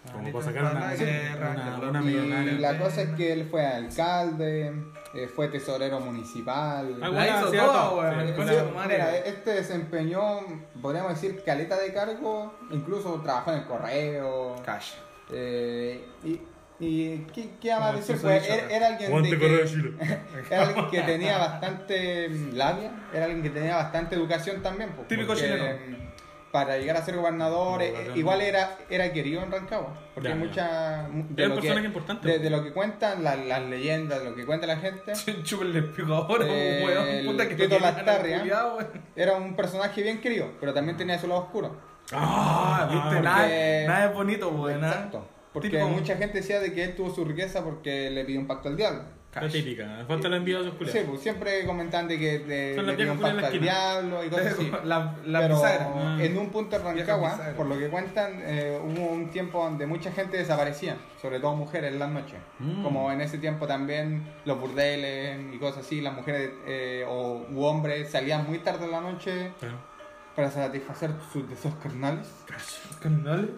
Como Ahorita para sacar una, guerra, una, una Y la cosa es que él fue alcalde, eh, fue tesorero municipal. Ah, La hizo todo, sí. Mira, este desempeñó, podríamos decir, caleta de cargo, incluso trabajó en el correo. Cash. Eh, y, y ¿qué, qué vamos a Como decir? Pues era, era alguien de que, era alguien que tenía bastante mm, labia, era alguien que tenía bastante educación también. pues, Típico porque, chileno. mm, Para llegar a ser gobernador, eh, Educación. igual era, era querido en Rancagua. Porque Ya, hay mucha. De lo, que, personaje importante. de, de lo que cuentan la- las leyendas, de lo que cuenta la gente. Chúpenle el pico ahora, Eh, weón. Puta que Tito Lastarria. Era un personaje bien querido, pero también tenía su lado oscuro. Ah, viste, porque- nada, nada es bonito, weón. ¿ah? Exacto. Porque Típico- mucha gente decía de que él tuvo su riqueza porque le pidió un pacto al diablo. La Cash. típica. Falta la envidia de esos Sí, culiados. pues siempre comentan de que de- Son le las viejas un pacto al la diablo y cosas así. La, la Pero. Ah. en un punto Vieja Rancagua, por lo que cuentan, eh, hubo un tiempo donde mucha gente desaparecía, sobre todo mujeres en las noches. Mm. Como en ese tiempo también los burdeles y cosas así, las mujeres eh, o u hombres salían muy tarde en la noche Claro. Para satisfacer sus deseos carnales. Carnal.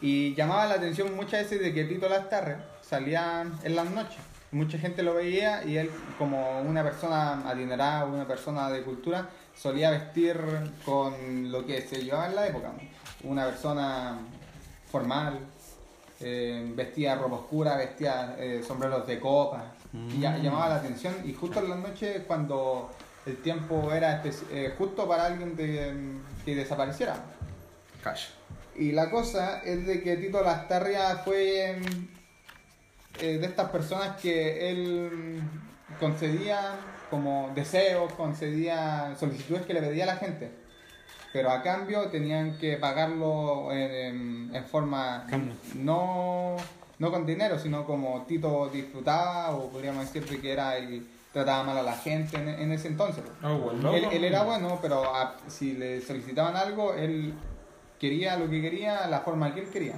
Y llamaba la atención muchas veces de que Tito Lastarre salía en las noches. Mucha gente lo veía y él, como una persona adinerada, una persona de cultura, solía vestir con lo que se llevaba en la época. Una persona formal, eh, vestía ropa oscura, vestía eh, sombreros de copa. Y ya- Mm. llamaba la atención. Y justo en las noches, cuando el tiempo era eh, justo para alguien de- que desapareciera. Cash. Y la cosa es de que Tito Lastarria fue mm, eh, de estas personas que él mm, concedía como deseos, concedía solicitudes que le pedía a la gente. Pero a cambio tenían que pagarlo en, en- en forma Cambio. no, no con dinero, sino como Tito disfrutaba o podríamos decir de que era el trataba mal a la gente en, en ese entonces. Ah, weón, loco. Él, él era bueno, pero a- si le solicitaban algo, él quería lo que quería, la forma que él quería.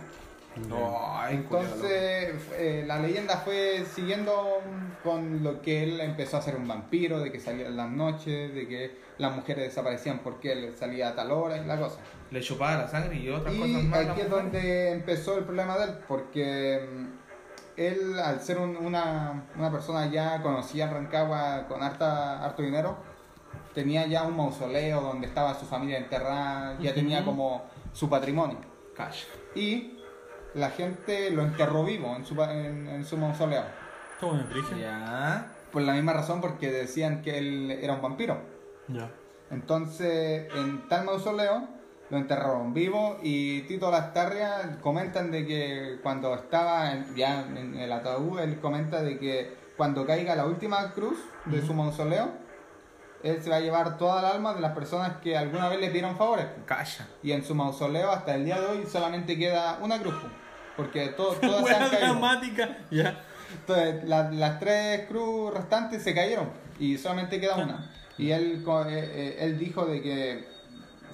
Ay, Entonces, eh, la leyenda fue siguiendo con lo que él empezó a ser un vampiro, de que salía en las noches, de que las mujeres desaparecían porque él salía a tal hora y la cosa. Le chupaba la sangre y otras cosas Y más. aquí es donde empezó el problema de él, porque mm, él, al ser un- una, una persona ya conocida en Rancagua con harta, harto dinero, tenía ya un mausoleo donde estaba su familia enterrada, ya tenía como su patrimonio. Cash. Y la gente lo enterró vivo en su, en, en su mausoleo. Ya. Por la misma razón, porque decían que él era un vampiro. Ya. Entonces, en tal mausoleo lo enterraron vivo y Tito Lastarria comentan de que cuando estaba en- ya en el ataúd, él comenta de que cuando caiga la última cruz de su mausoleo, él se va a llevar toda el alma de las personas que alguna vez le pidieron favores. Cash. Y en su mausoleo hasta el día de hoy solamente queda una cruz, porque to- todas se han caído. dramática. Ya. Entonces, la- las tres cruz restantes se cayeron y solamente queda una. Y él, eh, eh, él dijo de que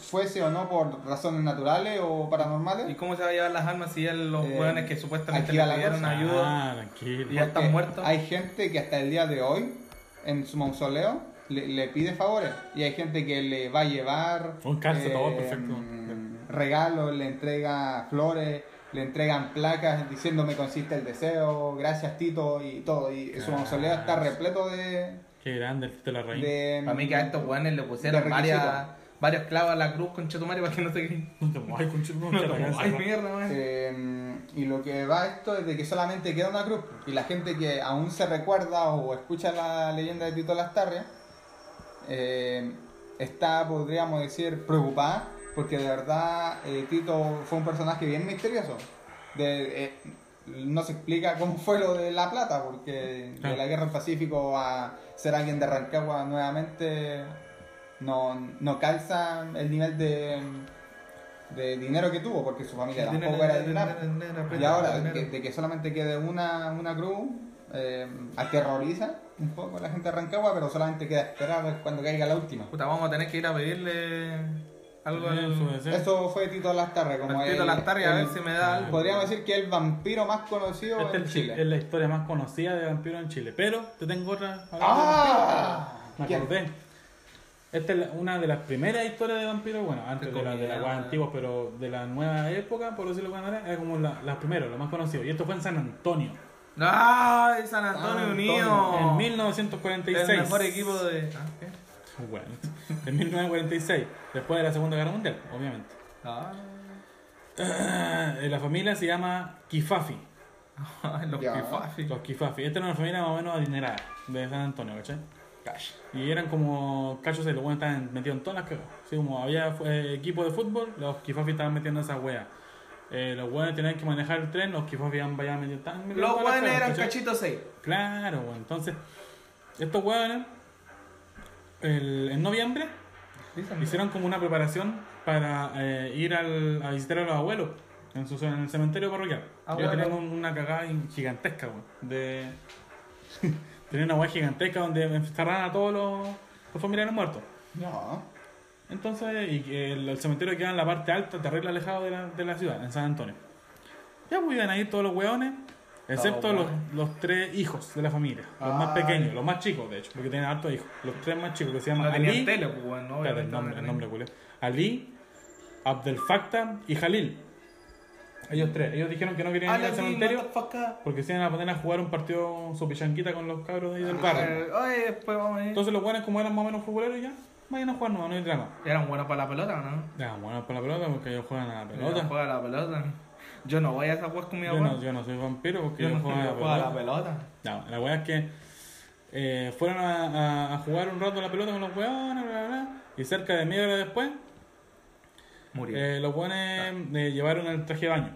fuese o no por razones naturales o ¿Y paranormales, cómo se va a llevar las armas si él, los Eh, hueones que supuestamente le pidieron ayuda? Ah. Y ya están muertos. hay gente que hasta el día de hoy en su mausoleo le, le pide favores y hay gente que le va a llevar Un perfecto. mm, regalos, le entrega flores, le entregan placas diciendo me consiste el deseo, gracias Tito y todo. Y su mausoleo está repleto de... Qué grande el Tito la Reina. de Para mí que a estos hueones le pusieron varias. Varios clavos a la cruz con Chetumare para que no te muevas, conchito, no te ay, ¿no? mierda. Eh, y lo que va esto es de que solamente queda una cruz. Y la gente que aún se recuerda o escucha la leyenda de Tito Lastarria eh, está, podríamos decir, preocupada porque de verdad eh, Tito fue un personaje bien misterioso. De, eh, no se explica cómo fue lo de La Plata, porque de la guerra del Pacífico a ser alguien de Rancagua nuevamente no, no calza el nivel de, de dinero que tuvo, porque su familia tampoco era de nada. Y ahora, de que, de que solamente quede una, una cruz, eh, aterroriza un poco a la gente de Rancagua, pero solamente queda esperar cuando caiga la última. Puta, vamos a tener que ir a pedirle Algo deseo. Eso fue Tito Lastarria, como El Tito el- Lastarria, a ver el- si me da algo. Podríamos decir que es el vampiro más conocido Esta en es, Chile. es la historia más conocida de vampiro en Chile. Pero te tengo otra. ¡Ah! Me ¿Quién? acordé. Esta es la- una de las primeras historias de vampiros, bueno, antes de, la, de las man. antiguas, pero de la nueva época, por decirlo de alguna manera, era como la, las primeras, lo más conocido. Y esto fue en San Antonio, ¡Ay, San Antonio San Unido! en 1946. El mejor equipo de. Ah, ¿qué? Bueno, en 1946, después de la Segunda Guerra Mundial, obviamente. Ah, Eh, La familia se llama Kifafi. los. Kifafi. Los Kifafi. Esta era una familia más o menos adinerada de San Antonio, ¿cachai? Y eran como cachos de los buenos estaban metidos en todas las cagas. Así como había eh, equipo de fútbol, los Kifafi estaban metiendo esa wea. Eh, los buenos tenían que manejar el tren, los Kifafi iban vaya metiendo estaban metiendo Los buenos eran ¿cachai? cachito 6. Claro, bueno, entonces, estos hueones, el- en noviembre, hicieron como una preparación para eh, ir al- a visitar a los abuelos en, su, en el cementerio parroquial. Tenían un- una cagada gigantesca, weón. De... tenían una hueá gigantesca donde encerraban a todos los, los familiares muertos. No. Entonces, y que el, el cementerio queda en la parte alta, terrible alejado de la, de la ciudad, en San Antonio. Ya pues iban a ir todos los hueones, excepto los, los tres hijos de la familia, los más Ay. pequeños, los más chicos, de hecho, porque tienen hartos hijos. Los tres más chicos que se llaman No tenían Ali, tele, pues, Espérate, obviamente. el nombre, no el nombre culé. Ali, Abdel Fattah y Jalil. Ellos tres, ellos dijeron que no querían ir al cementerio motherfucker. porque se iban a poner a jugar un partido su pichanquita con los cabros de ahí del barrio. Eh, Oye, después vamos a ir. Entonces los buenos como eran más o menos futboleros ya, vayan a jugar no, no hay drama. Eran buenos para la pelota, ¿no? Ya, bueno para la pelota porque ellos juegan a la Pelota. pelota. A la pelota. Yo no voy a esa pues con mi Yo abuelo. no, yo no soy vampiro porque Yo yo, no juego a la juego a la pelota. pelota. No, la weá es que eh, fueron a, a- a jugar un rato a la pelota con los weones, bla, bla, bla, y cerca de media hora después, Murió. eh, los weones eh, llevaron el traje de baño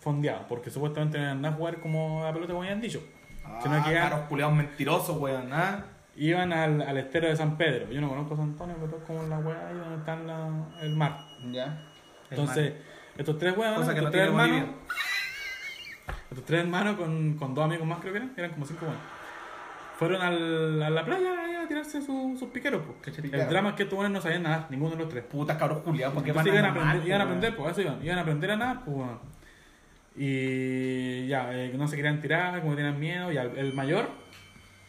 fondeado, porque supuestamente iban a jugar como a la pelota como habían dicho. ah, sino que caros culiados mentirosos, weón. ¿ah? Iban al, al estero de San Pedro. Yo no conozco San Antonio, pero es como la weá ahí donde está la- el mar. Ya. Entonces, estos tres weones, estos no tres hermanos, estos tres hermanos con, con dos amigos más creo que eran, eran como cinco buenos. Fueron al, a la playa a tirarse su- sus piqueros. pues. El drama es que estos no sabían nadar, ninguno de los tres. Putas cabros culiados, ¿por qué van iban a aprender, iban a aprender, pues eso iban, iban a aprender a nadar, pues bueno. Y ya, eh, no se querían tirar, como tenían miedo, y el mayor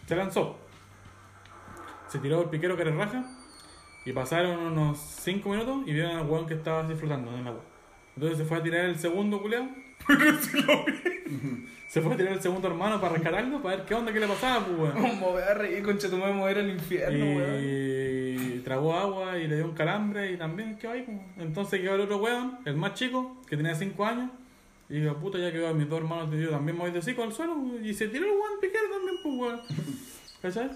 se lanzó. Se tiró el piquero que era raja, y pasaron unos 5 minutos y vieron al weón que estaba así flotando en el agua. Entonces se fue a tirar el segundo culeado. Se fue a tirar el segundo hermano para rescatarlo, para ver qué onda, qué le pasaba, pues weón. ¿Cómo voy a reír, concha tu madre, mover al infierno, weón? Y tragó agua y le dio un calambre y también quedó ahí. pues. Entonces quedó el otro weón, el más chico, que tenía 5 años. Y dijo, puta, ya quedó mis dos hermanos, yo también me voy de hocico al suelo. Y se tiró el weón piquero también, pues weón. ¿Cachai?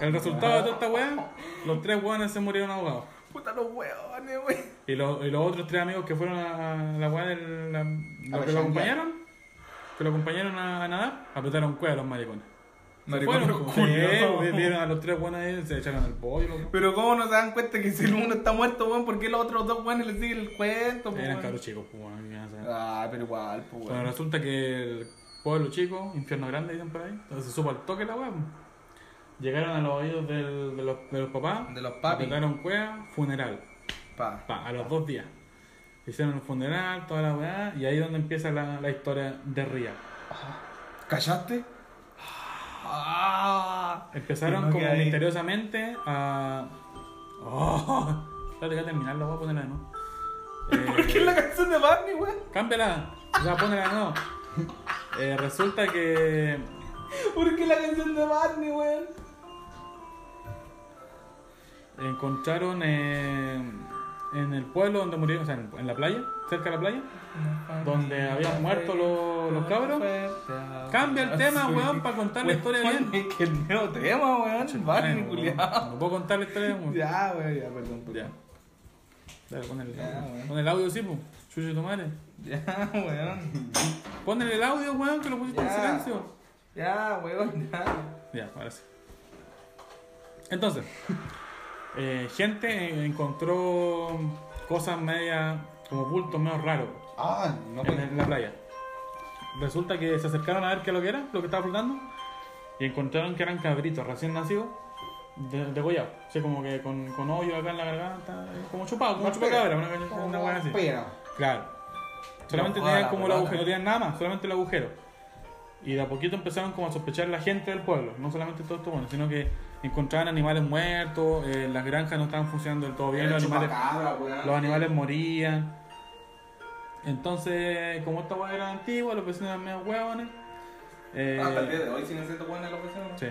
El resultado de toda esta weá, los tres weones se murieron ahogados. Puta los weones, weón. Y, lo- y los otros tres amigos que fueron a la weá del. la- los que lo acompañaron, que lo acompañaron a, a nadar, apretaron cueva a los maricones. Se Maricones fueron, pues, culiados. sí, vieron a los tres buenos ahí, se echaron el pollo, loco. Pero cómo no se dan cuenta que si el uno está muerto, weón, ¿por qué los otros dos weones le siguen el cuento, Eran weón? cabros chicos, pues, bueno, ¿qué iban a hacer? Ah, pero igual, pues, Bueno, weón. resulta que el pueblo chico, infierno grande, dicen por ahí, entonces se supo al toque la weá. pues. Llegaron a los oídos del- de, los, de los papás, De los papis. cueva, funeral, Pa. pa, a los dos días. Hicieron el funeral, toda la weá, y ahí es donde empieza la, la historia de Ría. ¿Callaste? Ah. Empezaron No como misteriosamente a. ¡Oh! Espérate, voy a voy a ponerla de nuevo. ¿Por qué Eh, la canción de Barney, weón? Cámbiala. O sea, ponela de nuevo. Eh, resulta que. ¿Por qué la canción de Barney, weón? Encontraron eh, en el pueblo donde murieron, o sea, en, la playa, cerca de la playa, Donde habían muerto los- los cabros. Cambia el tema, weón, para contar la historia bien. Es que el nuevo tema, weón. Bueno, culiado. No puedo contar la historia. weón. Ya, weón, ya, perdón. Ya. Dale, pon el, Ya, weón. pon el audio, sí, pues. Chucho tu madre. Ya, weón. Ponle el audio, weón, que lo pusiste en silencio. Ya, weón, ya. Ya, ahora sí. Entonces, eh, gente encontró cosas medias, como bultos medio raros Ah, no en, en la playa. Resulta que se acercaron a ver qué lo que era, lo que estaba flotando, y encontraron que eran cabritos recién nacidos de, degollado. Así como que con, con hoyo acá en la garganta, eh, como chupado, como chupacabra, una, Como una hueá así. pena. Claro. Solamente No, tenían como el agujero, no tenían nada más, solamente el agujero. Y de a poquito empezaron como a sospechar la gente del pueblo, no solamente todo esto bueno, sino que encontraban animales muertos, eh, las granjas no estaban funcionando del todo bien, los animales, los animales morían. Entonces, como esta hueá era antigua, los vecinos eran medio hueones. eh, Hasta el día de hoy siguen siendo buenas las vecinos. Sí.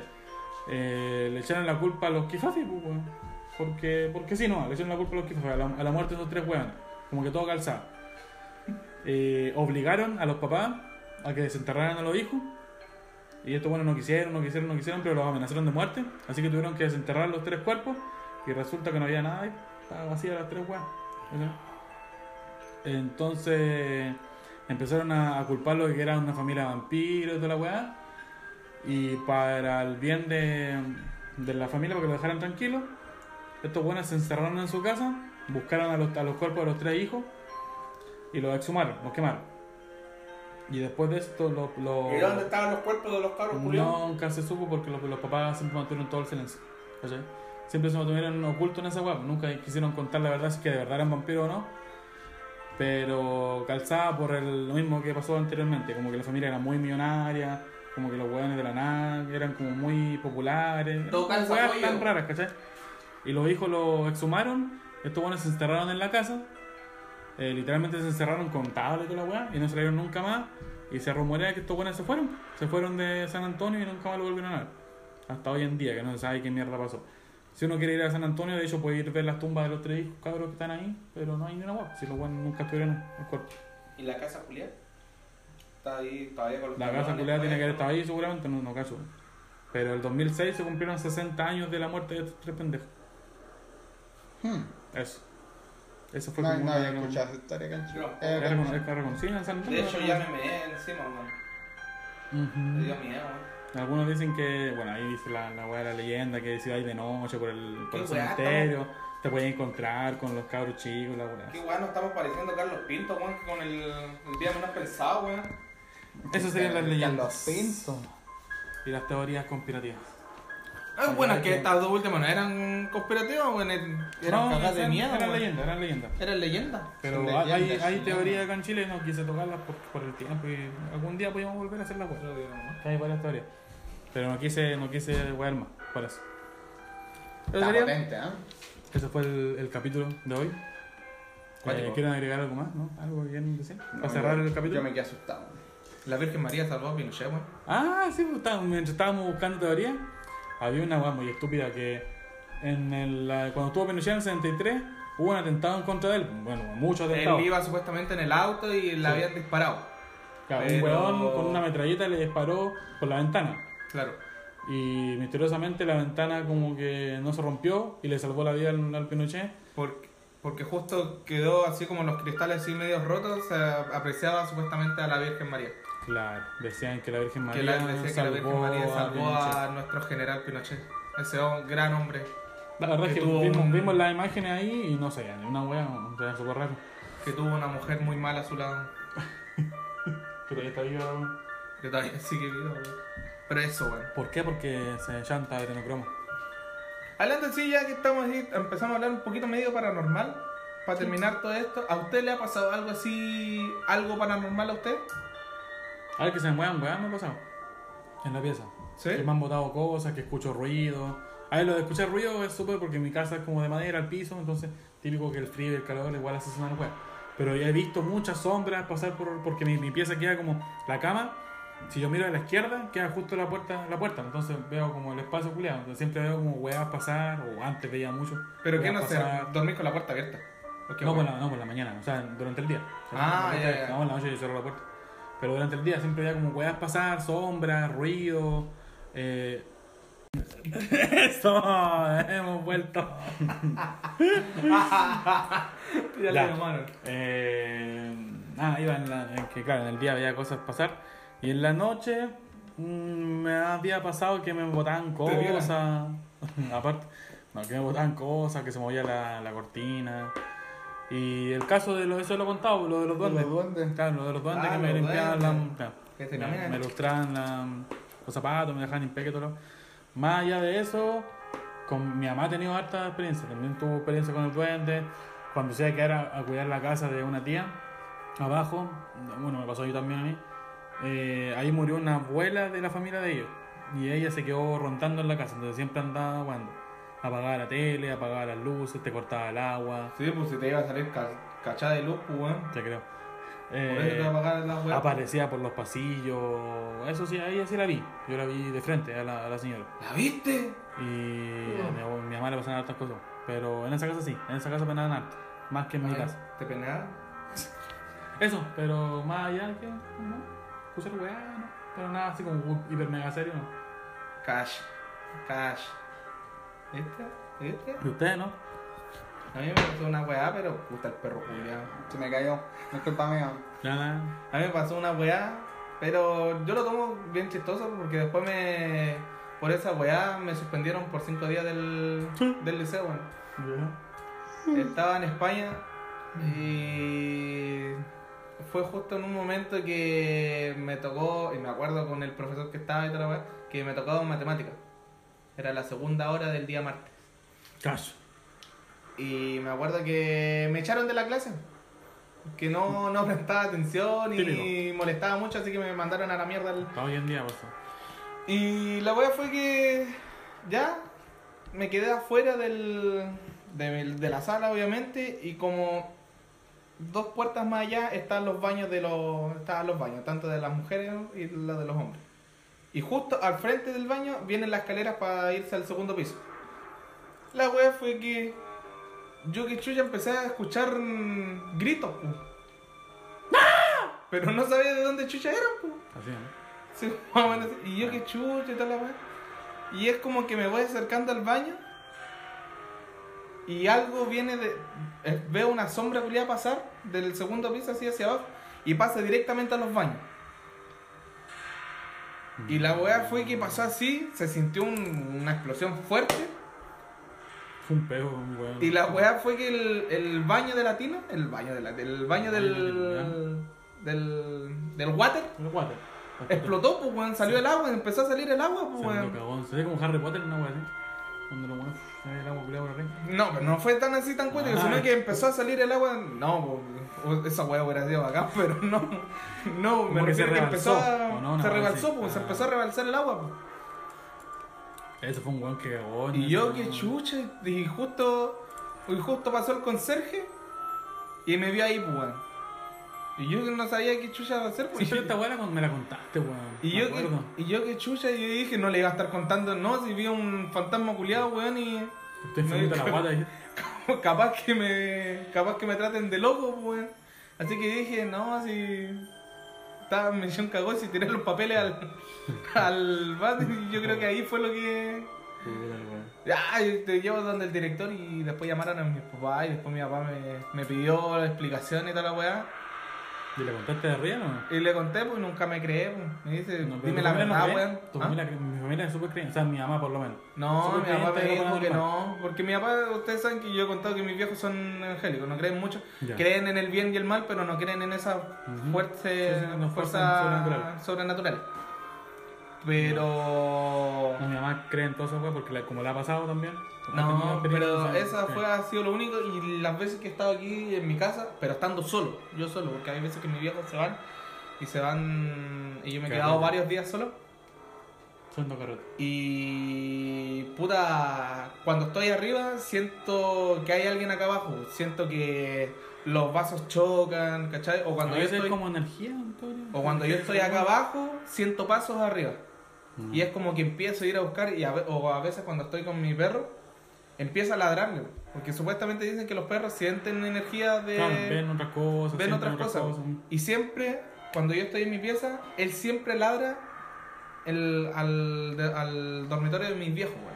Eh, le echaron la culpa a los kifafis, pues. Porque, porque sí, no, le echaron la culpa a los kifafis, a la, a la muerte de esos tres weones. Como que todo calzado. Eh, obligaron a los papás a que desenterraran a los hijos. Y estos bueno no quisieron, no quisieron, no quisieron, pero los amenazaron de muerte. Así que tuvieron que desenterrar los tres cuerpos. Y resulta que no había nada. Estaba vacía las tres weas. Entonces empezaron a, culparlo de que era una familia de vampiros y toda la weá. Y para el bien de, de la familia, para que lo dejaran tranquilo, estos buenos se encerraron en su casa, buscaron a los, a los cuerpos de los tres hijos y los exhumaron, los quemaron. Y después de esto, los. los- ¿Y dónde estaban los cuerpos de los cabros culiados? Nunca se supo porque los, los papás siempre mantuvieron todo el silencio. ¿cachai? Siempre se mantuvieron ocultos en esa web. Nunca quisieron contar la verdad si que de verdad eran vampiros o no. Pero calzada por el- lo mismo que pasó anteriormente. Como que la familia era muy millonaria. Como que los hueones de la nada eran como muy populares. Todo pollo. tan raras, ¿cachai? Y los hijos los exhumaron. Estos hueones se encerraron en la casa. Eh, literalmente se encerraron con tablet y toda la weá y no salieron nunca más. Y se rumorea que estos buenos se fueron. Se fueron de San Antonio y nunca más lo volvieron a ver. Hasta hoy en día, que no se sabe qué mierda pasó. Si uno quiere ir a San Antonio, de hecho puede ir a ver las tumbas de los tres hijos cabros que están ahí, pero no hay ni una weá. Si los buenos nunca estuvieron el cuerpo. ¿Y la casa culiada? Está ahí todavía con los La casa culiada tiene que haber estado ahí seguramente, no, no caso. Pero el 2006 se cumplieron 60 años de la muerte de estos tres pendejos. Hmm. Eso. Eso fue No, como no una- había escuchado esa historia, cancho. No. Eh, en San. De hecho, ya me meé encima, man. Me dio miedo, man. Algunos dicen que, bueno, ahí dice la, la weá de la leyenda que si hay de noche por el, por el weá, cementerio, te puedes encontrar con los cabros chicos, la weá. Qué guay, nos estamos pareciendo a Carlos Pinto, weón, que con el, el día menos pensado, weón. Esas serían las leyendas. Carlos Pinto. Y las teorías conspirativas. Ah, bueno, es que que- estas dos últimas no eran conspirativas, weón, eran No, cagadas de eran- miedo, Eran weón. leyendas, eran leyendas. Eran leyendas. Pero hay, hay, leyendas, hay sí. teorías acá en Chile, no quise tocarlas por, por el tiempo y algún día podíamos volver a hacer la. Que hay varias teorías. Pero no quise, no quise wear más, por eso. Eso Está sería- potente, ¿eh? Ese fue el, el capítulo de hoy. Eh, ¿Quieren agregar algo más? ¿No? ¿Algo que quieran decir? No, ¿Para cerrar yo- el capítulo? Yo me quedé asustado. La Virgen María salvó a Pinochet, weón. Ah, sí, pues, mientras estábamos buscando teoría, había una weá muy estúpida que en el, cuando estuvo Pinochet en el 73 hubo un atentado en contra de él. Bueno, muchos atentados. Él iba supuestamente en el auto y le Sí. habían disparado. Claro, pero- Un weón con una metralleta le disparó por la ventana. Claro. Y misteriosamente la ventana como que no se rompió y le salvó la vida al, al Pinochet. Porque, porque justo quedó así como los cristales así medios rotos, se apreciaba supuestamente a la Virgen María. Claro, decían que la Virgen María que la, decía que la Virgen salvó María a salvó a nuestro general Pinochet. Ese gran hombre La verdad es que que vimos, un- vimos las imágenes ahí y no sé, ni una wea, sea, súper raro. que tuvo una mujer muy mala a su lado. Pero ya está viva. weón. Que todavía sigue vivo, weón. Pero eso, weón. ¿Por qué? Porque se llanta adrenocromo. Hablando así, ya que estamos ahí, empezamos a hablar un poquito medio paranormal. Para terminar todo esto, ¿a usted le ha pasado algo así, algo paranormal a usted? A ver que se me muevan weas me ha pasado. En la pieza. ¿Sí? Que me han botado cosas, que escucho ruido. A ver, lo de escuchar ruido es súper porque mi casa es como de madera al piso, entonces típico que el frío y el calor igual hace sonar weas. Pero ya he visto muchas sombras pasar por. porque mi, mi pieza queda como la cama. Si yo miro a la izquierda, queda justo la puerta, la puerta. Entonces veo como el espacio culiado. Entonces siempre veo como weas pasar, o antes veía mucho. ¿Pero qué no pasar. ¿Dormir con la puerta abierta? No por, la, no, por la mañana, o sea, durante el día. O sea, Ah, ya, ya. No, en la noche yo cierro la puerta. Pero durante el día siempre había como weas pasar, sombras, ruido. Eh... Eso, hemos vuelto. ya. Eh, ah, iba en, la, en que, claro, en el día había cosas pasar. Y en la noche mm, me había pasado que me botaban cosas. Aparte, no, que me botaban cosas, que se movía la, la cortina. Y el caso de lo, eso lo he contado, lo de los duendes. Los duendes. Claro, lo de los duendes Ah, que me los limpiaban la, Que te me, lustraban la- los zapatos, me dejaban impecable todo. lo- Más allá de eso, con mi mamá ha tenido harta experiencia. También tuvo experiencia con el duende. Cuando se iba a quedar a, a cuidar la casa de una tía, abajo, bueno, me pasó yo también a mí. eh, ahí murió una abuela de la familia de ellos. Y ella se quedó rondando en la casa. Entonces siempre andaba jugando. Apagaba la tele, apagaba las luces, te cortaba el agua. Sí, pues si te iba a salir ca- cachada de luz, pues weón. Te creo. Por eso te Eh, iba a apagar la aparecía por los pasillos. Eso sí, ahí sí la vi. Yo la vi de frente a la, a la señora. ¿La viste? Y a mi, mamá le pasaban hartas cosas. Pero en esa casa sí, en esa casa penaban harto. Más que en mi casa. ¿Te penaba? Eso, pero más allá que. No, puse weá, no. Pero nada así como hiper mega serio, no. Cash. Cash. ¿Viste? ¿Viste? ¿Y ustedes no? A mí me pasó una weá, pero puta el perro culiado. Se me cayó. No es culpa mía. Nada. A mí me pasó una weá, pero yo lo tomo bien chistoso porque después me. Por esa weá me suspendieron por cinco días del, del liceo, weón. Estaba en España y fue justo en un momento que me tocó, y me acuerdo con el profesor que estaba y toda la weá, que me tocaba matemáticas. Era la segunda hora del día martes. Cash. Y me acuerdo que me echaron de la clase. Que no, no prestaba atención y molestaba mucho, así que me mandaron a la mierda. Para hoy en día pasó. Y la wea fue que ya me quedé afuera del, de, de la sala, obviamente, y como dos puertas más allá están los baños de los estaban los baños, tanto de las mujeres y los de los hombres. Y justo al frente del baño vienen las escaleras para irse al segundo piso. La wea fue que yo que chucha empecé a escuchar gritos, pu. pero no sabía de dónde chucha eran, pu. Así, ¿no? Sí. Y yo que chucha y tal la weá. Y es como que me voy acercando al baño. Y algo viene de. eh, Veo una sombra culiada pasar del segundo piso así hacia abajo. Y pasa directamente a los baños. Y la weá fue que pasó así. Se sintió un- una explosión fuerte. Fue un pego, un weón. Y la weá fue que el, el baño de la tina. El baño de la El baño del. Del. Del water. El water. Explotó, pues weón. Salió el agua. Empezó a salir el agua, pues weón. Se ve como Harry Potter, una weá así. Cuando lo weón se ve el agua culiada por arriba. No, pero no fue tan así tan cuático, Ah. sino que empezó a salir el agua. No, esa hueá hubiera sido bacán, pero no. No, me refiero que empezó a. ¿o no? Se rebalsó, pues, se Ah. empezó a rebalsar el agua. pues. Ese fue un weón que cagó. Y yo, que chucha, y justo. Y justo pasó el conserje y me vio ahí, pues, weón. Y yo que no sabía qué chucha hacer, Sí, pues. pero esta weá me la contaste, weón. y, yo que, y yo que chucha, y yo dije, no le iba a estar contando, no, si vi un fantasma culiado, weón, y. Usted me- la guata y capaz que me capaz que me traten de loco, weón. Así que dije, no, así estaba en misión cagó si tiré los papeles al al bate y yo creo que ahí fue lo que ya y te llevo donde el director y después llamaron a mi papá y después mi papá me, me pidió la explicación y toda la weá ¿Y le contaste de arriba no? y le conté pues nunca me cree pues. me dice No, dime la no verdad cree. weón ¿Ah? mi familia es súper creyente, o sea, mi mamá por lo menos. No, mi papá me dijo que no, porque mi papá, ustedes saben que yo he contado que mis viejos son angélicos, no creen mucho, Ya. creen en el bien y el mal, pero no creen en esa Sí, sí, una fuerza fuerza sobrenatural. sobrenatural. Pero No, mi mamá cree en todo eso, weón, porque la- como le ha pasado también. no, pero esa fue ha sido lo único y las veces que he estado aquí en mi casa, pero estando solo, yo solo, porque hay veces que mis viejos se van y se van y yo me he quedado varios días solo. Son carretes. Y puta, cuando estoy arriba siento que hay alguien acá abajo, siento que los vasos chocan, ¿cachai? O cuando yo estoy, es como energía, en teoría. o cuando yo estoy acá abajo, siento pasos arriba. Mm. Y es como que empiezo a ir a buscar, y a o a veces cuando estoy con mi perro, empiezo a ladrarle. Porque supuestamente dicen que los perros sienten energía de... Claro, ven otras cosas. ven otras cosas. Y siempre, cuando yo estoy en mi pieza, él siempre ladra el, al, de- al dormitorio de mis viejos, güey.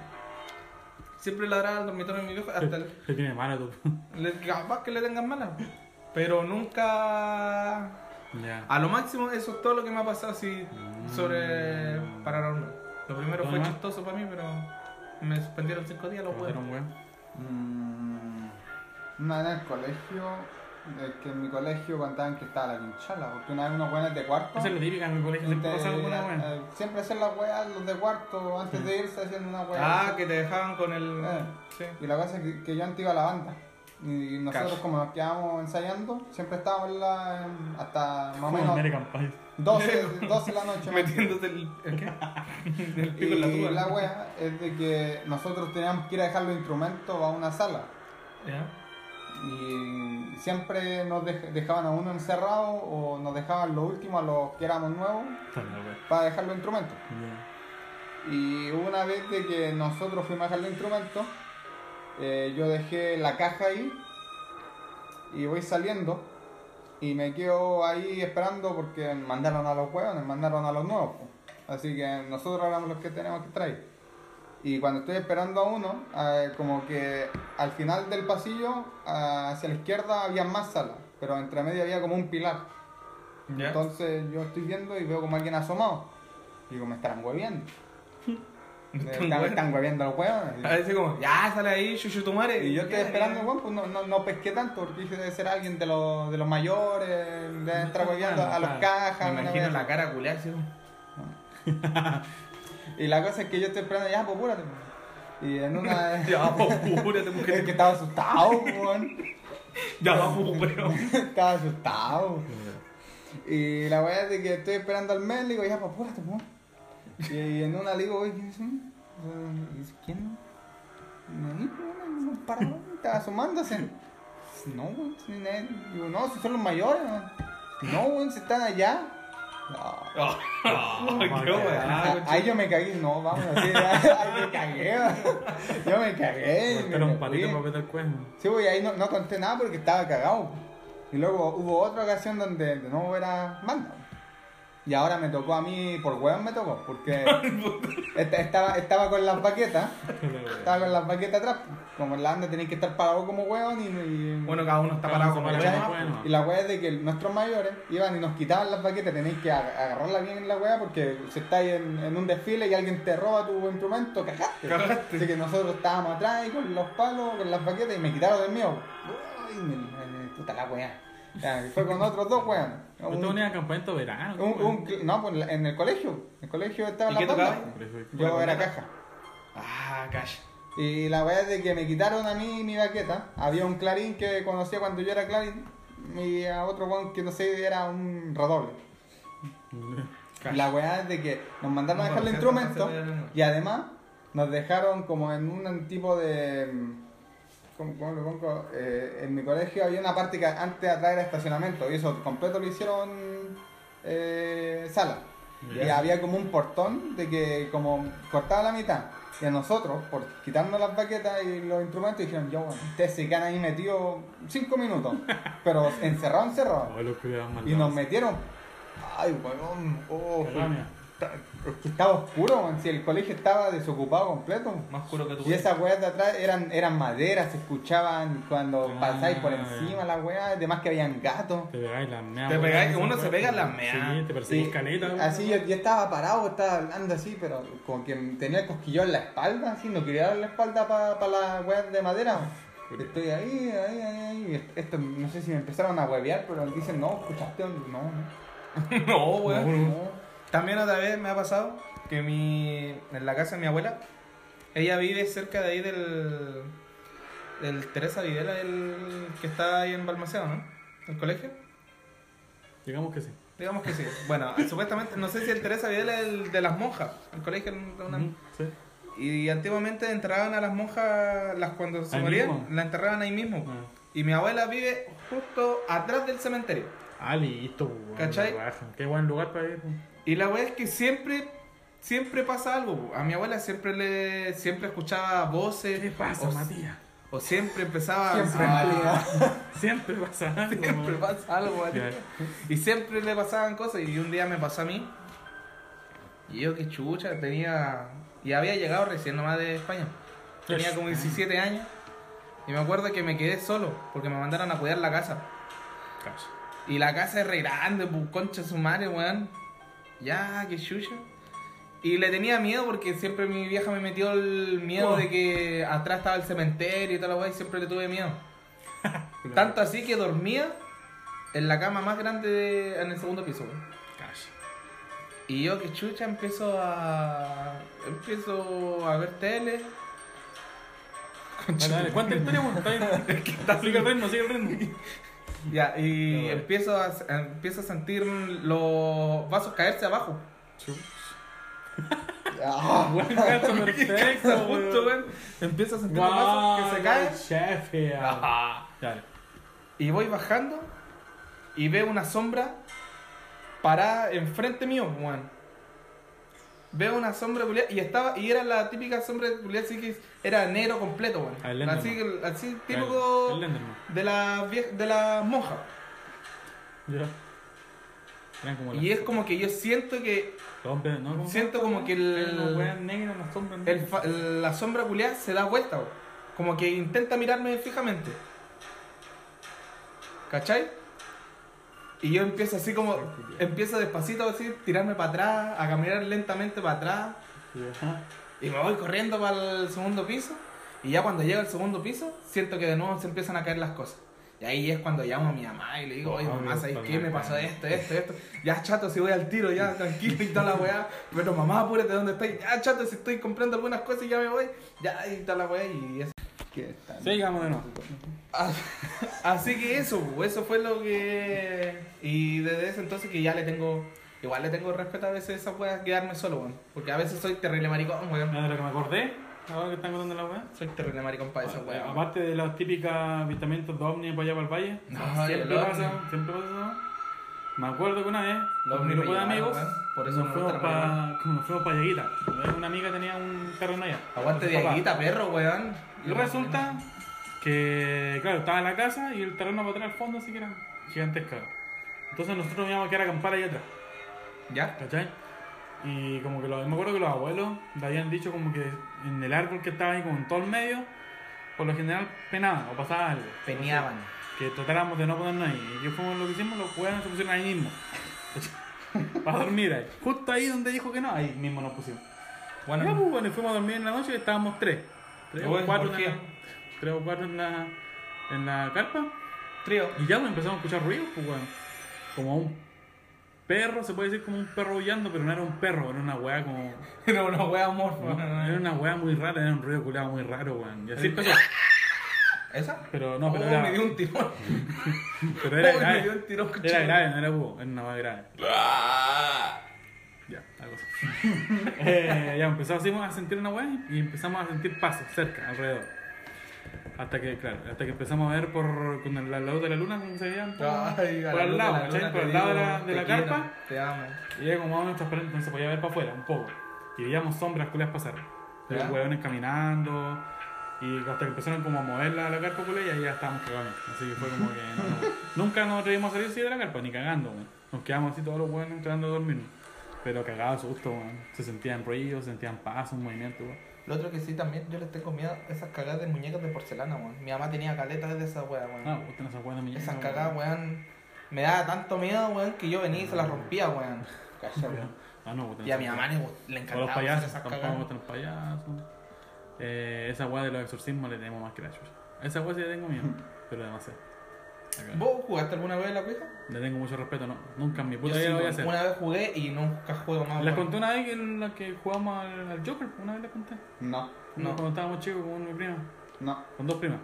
Siempre ladra al dormitorio de mis viejos hasta el, Se tiene mala tú. le- capaz que le tengan mala. Pero nunca... A lo máximo eso es todo lo que me ha pasado así sobre Mm. paranormal. Lo primero ¿Todo fue más? chistoso para mí, pero me suspendieron cinco días, lo Te mataron, weón. Mm, Una vez en el colegio Es que en mi colegio contaban que estaba la pinchala, porque una vez unos buenos de cuarto. Esa es la típica en mi colegio, siempre Este, pasa alguna eh, eh, siempre hacen las weas los de cuarto antes de irse haciendo una wea. Ah, que te dejaban con el. Eh. Sí. Y la cosa es que, que yo antes iba a la banda. Y nosotros como nos quedábamos ensayando, siempre estábamos en la, en- hasta más o menos American Pie. 12, 12 de la noche. más Metiéndote el. ¿El qué? el pico en la Y tuba. la wea es de que nosotros teníamos que ir a dejar los instrumentos a una sala. Ya. Y siempre nos dej- dejaban a uno encerrado o nos dejaban los últimos, a los que éramos nuevos, Está la weá. para dejar los instrumentos. Ya. Y hubo una vez de que nosotros fuimos a dejar los instrumentos, eh, yo dejé la caja ahí y voy saliendo y me quedo ahí esperando porque mandaron a los huevos, mandaron a los nuevos. Así que nosotros éramos los que tenemos que traer. Y cuando estoy esperando a uno, eh, como que al final del pasillo, ah, hacia la izquierda había más salas, pero entre medio había como un pilar. Entonces yo estoy viendo y veo como alguien asomado. Digo, me estarán hueviendo. Me Están hueviendo. los huevos. A veces como, ya sale ahí, chuchu tu madre. Y yo estoy esperando, bueno, pues no, no, no pesqué tanto, porque dije debe ser alguien de los, de los mayores, debe estar hueviando a los cajas. Me imagino la cara culiada como, Y la cosa es que yo estoy esperando, ya, pues apúrate. Y en una. Ya, pues, apúrate, es mujer. que estaba asustado, weón. Ya, pues, weón. estaba asustado. Y la weá es de que estoy esperando al mes, le digo, ya, pues apúrate, weón. Y en una le digo, oye, ¿quién es? Y dice, ¿quién? No, ni, weón, no parado, estaba asomándose. No, si no es- digo, no, si son los mayores, weón. No, weón, si están allá. No. Ah, Ahí yo me cagué, no, vamos así, ahí me cagué, yo me cagué. y Era un palito para meter el cuerno. Sí, güey, ahí no, no conté nada porque estaba cagado. Y luego hubo otra ocasión donde de nuevo era banda. Y ahora me tocó a mí, por hueón me tocó, porque esta- estaba, estaba con las baquetas, estaba con las baquetas atrás. Como en la banda tenéis que estar parado como hueón y, y- Bueno, cada uno está Cada parado como ¿no? y la wea es de que nuestros mayores iban y nos quitaban las baquetas, tenéis que ag- agarrarla bien en la wea porque si estáis en, en un desfile y alguien te roba tu instrumento, cagaste. Cagaste. Así que nosotros estábamos atrás y con los palos, con las baquetas y me quitaron el mío. Uy, puta la wea. Ya, fue con otros dos. ¿Usted Un- venía a campamento de verano? un- un no, pues en el colegio. En el colegio estaba ¿Y la qué tocaba? Yo era caja. Ah, calla. Y la weá es de que me quitaron a mí mi baqueta. Había un clarín que conocía cuando yo era clarín. Y a otro weón que no sé era un redoble. La weá es de que nos mandaron a dejar tantas veces, Y además nos dejaron como en un tipo de. ¿Cómo, cómo lo pongo? Eh, en mi colegio había una parte que antes atrás era estacionamiento. Y eso completo lo hicieron eh, sala. Y había como un portón de que como cortaba la mitad. Y a nosotros, por quitarnos las baquetas y los instrumentos, dijeron, yo, bueno, ustedes se quedan ahí metidos 5 minutos. Pero encerrado, encerrado. Oh, Y nos metieron. Ay, weón. Oh. Es que estaba oscuro, weón, si el colegio estaba desocupado completo. Más oscuro que tú. Y esas weas de atrás eran, eran maderas, se escuchaban cuando Ah, pasáis por encima las weas, además que habían gatos. Te pegáis las meas. Te pegáis, uno se pega las meas. Sí, te perseguís caleta. así yo, yo estaba parado, estaba hablando así, pero como que tenía el cosquillón en la espalda, así, no quería dar la espalda para las weas de madera. Estoy ahí, ahí, ahí, ahí. Esto, no sé si me empezaron a huevear, pero dicen, no, escuchaste, no, no. No, weón. no. También otra vez me ha pasado que mi, en la casa de mi abuela, ella vive cerca de ahí del, del Teresa Videla, el que está ahí en Balmaceo, ¿no? El colegio. Digamos que sí. Digamos que sí. Bueno, supuestamente, no sé si el Teresa Videla es el de las monjas, el colegio de una... Sí. Y antiguamente enterraban a las monjas, las cuando se morían, la enterraban ahí mismo. Ah. Y mi abuela vive justo atrás del cementerio. Ah, listo, ¿Cachai? Qué buen lugar para ir. Y la weá es que siempre, siempre pasa algo. A mi abuela siempre le, siempre escuchaba voces. ¿Qué pasa, o, Matías? o siempre empezaba Siempre a-. Siempre pasa algo. Siempre pasa algo, Matías. Y siempre le pasaban cosas. Y un día me pasó a mí. Y yo que chucha, tenía. Y había llegado recién nomás de España. Tenía como 17 años. Y me acuerdo que me quedé solo. Porque me mandaron a cuidar la casa. Y la casa es re grande, pues concha su madre, weón. Ya, qué chucha. Y le tenía miedo porque siempre mi vieja me metió el miedo Oh. de que atrás estaba el cementerio y weá y siempre le tuve miedo. Tanto así que dormía en la cama más grande de- en el segundo piso. Cash. Y yo que chucha empiezo a. empiezo a ver tele. Dale, dale, cuenta la historia, weón. Está bien. Sigue el ritmo, sigue el ritmo. Ya, y bueno. empiezo, a, empiezo a sentir los vasos caerse abajo. Ah, Buen cacho perfecto, Justo. Empiezo a sentir los vasos que se caen. Chef. Y voy bajando y veo una sombra parada enfrente mío, weón. Veo una sombra culiada y estaba y era la típica sombra culiada así que era negro completo, weón. Ah, el. Así, El- típico el de la vie- de la monja. Ya. Eran como Y las- es como que yo siento que los hombres, ¿no? ¿Cómo se siento como que las el- la sombra culiada se da vuelta. Como que intenta mirarme fijamente. ¿Cachai? Y yo empiezo así como, empiezo despacito así, tirarme para atrás, a caminar lentamente para atrás. Y me voy corriendo para el segundo piso. Y ya cuando llego al segundo piso, siento que de nuevo se empiezan a caer las cosas. Y ahí es cuando llamo a mi mamá y le digo, oye Oh, mamá, ¿sabes qué? Me pasó esto, esto, esto. Ya chato, si voy al tiro, ya tranquilo y toda la weá. Pero mamá, apúrate dónde estoy. Ya chato, si estoy comprando algunas cosas y ya me voy. Ya y toda la weá. Y eso. ¿qué tal? Sigamos de nuevo. Así que eso, eso fue lo que. Y desde ese entonces que ya le tengo. Igual le tengo respeto a veces a esa weá quedarme solo, weón. Porque a veces soy terrible maricón, weón. Lo que me acordé, ahora que están contando la wea. Soy terrible maricón para esa weá. Aparte de los típicos avistamientos de ovni para allá para el valle, No, siempre pasa, siempre pasa. Me acuerdo que una vez, Los grupo de amigos. Por eso nos fuimos para nos fuimos para Lleguita. Una amiga tenía un terreno allá. Aguante de perro, weón. Y resulta que, claro, estaba en la casa y el terreno para atrás al fondo así que era gigantesca. Entonces nosotros nos íbamos a quedar a acampar ahí atrás, ¿Ya? ¿cachai? Y como que me acuerdo que los abuelos le habían dicho como que en el árbol que estaba ahí como en todo el medio, por lo general penaban o pasaba algo. Peneaban. Que tratáramos de no ponernos ahí. Y que fuimos lo que hicimos, los weones se pusieron ahí mismo. Para dormir ahí. Justo ahí donde dijo que no, ahí mismo nos pusimos. Bueno, Ya, pues, bueno, y fuimos a dormir en la noche y estábamos tres. Tres o cuatro, tres o cuatro en la, en la carpa. trío. Y ya pues, empezamos a escuchar ruidos, pues, weón. Como un perro, se puede decir como un perro aullando, pero no era un perro, era una weá como. Era una wea morfa. Era una weá muy rara, era un ruido culiado muy raro, weón. Y así empezó. ¿Esa? Pero no, pero Oh, era. me dio un tirón. Pero era Oh, me dio grave. un tirón, Era grave, no era búho, era una weá grave. Ya, algo así. eh, ya empezamos a sentir una weá y empezamos a sentir pasos cerca, alrededor. Hasta que, claro, hasta que empezamos a ver por con el, al lado de la luna cómo se veían. por- Ay, a por la al luz lado, la Por al lado de la, de la quiero, carpa. Te amo. Y era como más transparente, no se podía ver para afuera, un poco. Y veíamos sombras culias pasar. Los hueones caminando. Y hasta que empezaron como a mover la, la carpa culia y ahí ya estábamos cagando. Así que fue como que no, no. nunca nos atrevimos a salir así de la carpa, ni cagando, weón. Nos quedamos así todos los hueones tratando de dormir. Pero cagado susto, weón. Se sentían ruidos, se sentían pasos, movimiento, weón. Lo otro que sí también, yo les tengo miedo esas cagadas de muñecas de porcelana, weón. Mi mamá tenía caletas de esas weas, weón. Ah, no se acuerda de mi Esas cagadas, weón. Me daba tanto miedo, weón, que yo venía y se las rompía, weón. ¿Cachai? Ah, no, Y a mi mamá le, los encantaba hacer payasos, esas cagadas. gustan los payasos. Eh, esa weá de los exorcismos le tenemos más que la chucha. Esa weá sí le tengo miedo, pero demasiado. Acá. ¿Vos jugaste alguna vez a la Ouija? Le tengo mucho respeto, no. Nunca en mi puta sí, vida lo voy a hacer. Una vez jugué y nunca juego más. Les conté una vez que en la que jugamos al, al Joker, una vez les conté. No, No. Cuando estábamos chicos con mi prima, no. con dos primas.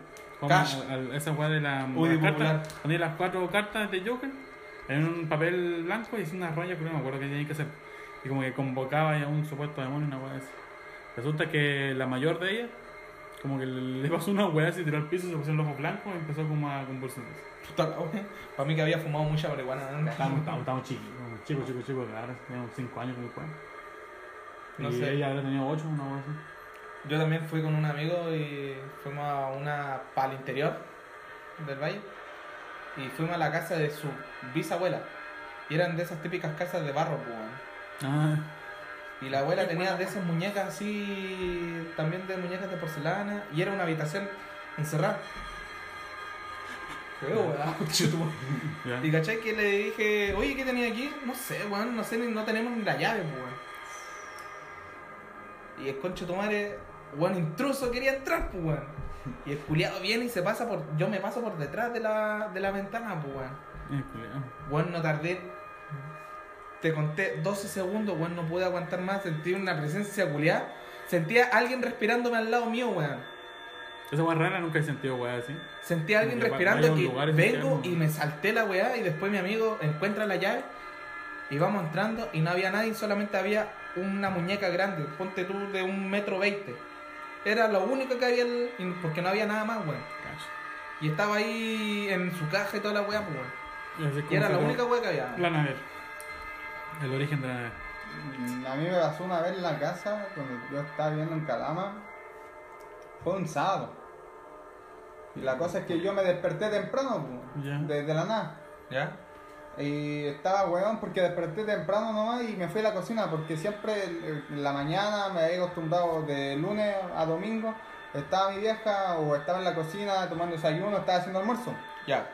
Cash. al- al- esa weá de la, Uy, las popular. cartas, ponía las cuatro cartas de Joker en un papel blanco y hice una raya que no me acuerdo qué tenía que hacer. Y como que convocaba a un supuesto demonio, una weá así. Resulta que la mayor de ellas, como que le pasó una weá, se tiró al piso, se puso los ojos blancos y empezó como a convulsionarse. Para mí que había fumado mucha marihuana. ¿no? Estábamos, estábamos, estábamos chicos, chicos, chicos, chicos, ahora teníamos 5 años como el juego. No y sé. ella habrá tenido 8, una cosa así. Yo también fui con un amigo y fuimos a una para el interior del valle y fuimos a la casa de su bisabuela y eran de esas típicas casas de barro pues. Ah, y la abuela tenía de esas muñecas así también de muñecas de porcelana y era una habitación encerrada Qué ya. y cachai que le dije oye ¿qué tenía aquí? no sé weón no sé no tenemos ni la llave pues, weón y el concho tu madre weón intruso quería entrar pues weón Y el culiado viene y se pasa por. Yo me paso por detrás de la, de la ventana, pues, weón. Eh, culiao. Weón, no tardé. Te conté 12 segundos, weón, no pude aguantar más. Sentí una presencia culiada. Sentía a alguien respirándome al lado mío, weón. Esa weá rara nunca he sentido weá así. Sentí a alguien respirando y vengo y me salté la weá y después mi amigo encuentra la llave y vamos entrando y no había nadie, solamente había una muñeca grande, ponte tú de un metro veinte. Era lo único que había, porque no había nada más, weón. Y estaba ahí en su caja y toda la weá, pues, weón. Y era la única weá que había. La nave. El origen de la nave. Mm, A mí me pasó una vez en la casa, cuando yo estaba viviendo en Calama, fue un sábado. Y la cosa es que yo me desperté temprano, desde la nada. ¿Ya? Y estaba weón porque desperté temprano nomás y me fui a la cocina porque siempre eh, en la mañana me había acostumbrado de lunes a domingo. Estaba mi vieja o estaba en la cocina tomando desayuno, estaba haciendo almuerzo. Ya.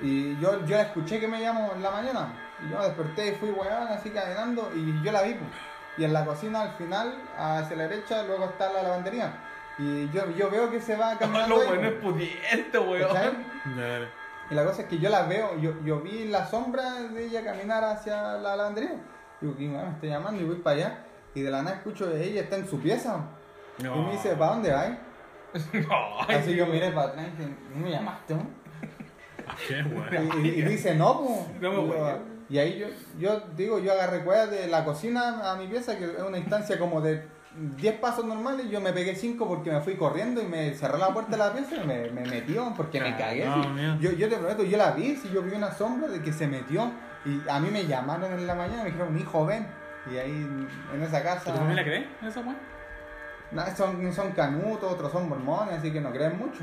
Y yo, yo escuché que me llamó en la mañana. Y yo me desperté y fui weón así caminando y yo la vi. pues. Y en la cocina al final, hacia la derecha, luego está la lavandería. Y yo, yo veo que se va caminando. Lo ahí, bueno es pudiente, weón. Y la cosa es que yo la veo, yo, yo vi la sombra de ella caminar hacia la lavandería. Digo, ¿quién me está llamando? Y voy para allá. Y de la nada escucho que ella está en su pieza. No. Y me dice, ¿para dónde vas? Ay, Así yo miré para atrás y dije, ¿no me llamaste? no?" Qué Y, weá. y- y dice, no, pues. No me y, yo- huele. Y ahí yo, yo digo, yo agarré cuerdas de la cocina a mi pieza, que es una instancia como de 10 pasos normales. Yo me pegué 5 porque me fui corriendo y me cerré la puerta de la pieza y me, me metió porque me cagué. no, yo, yo te prometo, yo la vi, si yo vi una sombra de que se metió. Y a mí me llamaron en la mañana, me dijeron, hijo, ven. Y ahí en esa casa. ¿Tu familia cree esa weá? No, son, son canutos, otros son mormones, así que no creen mucho.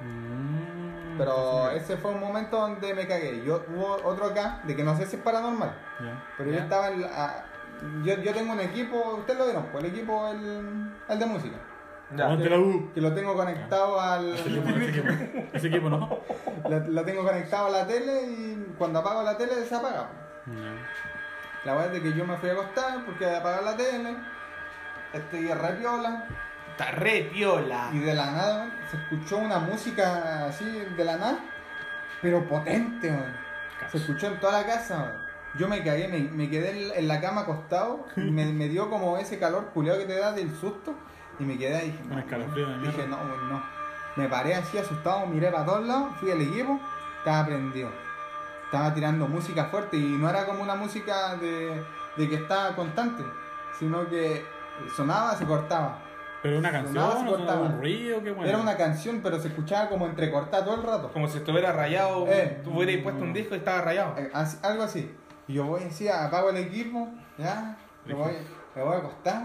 Mm, Pero ese fue un momento donde me cagué. Yo hubo otro acá, de que no sé si es paranormal, pero yo estaba en la- yo, yo tengo un equipo, ustedes lo vieron, pues el equipo el, el de música. Ya. La U. Que lo tengo conectado al. Ese equipo, ese equipo. Ese equipo no. lo, lo tengo conectado a la tele y cuando apago la tele se apaga. Ya. La verdad es que yo me fui a acostar porque había apagado la tele. Estoy re piola. Está re piola. Y de la nada se escuchó una música así de la nada, pero potente, man. Se escuchó en toda la casa, man. Yo me cagué, me, me quedé en- la cama acostado, y me, me dio como ese calor culiado que te da del susto, y me quedé ahí. Un escalofrío de Dije, no, no. Me paré así asustado, miré para todos lados, fui al equipo, estaba prendido. Estaba tirando música fuerte y no era como una música de, de que estaba constante, sino que sonaba, se cortaba. Pero una canción, Sonaba, se o cortaba. un ruido, qué bueno. Era una canción, pero se escuchaba como entrecortada todo el rato. Como si estuviera rayado. Eh. Tú hubieras puesto un disco y estaba rayado. Eh, así- algo así. Y yo voy así, apago el equipo, ya, me voy, me voy a acostar,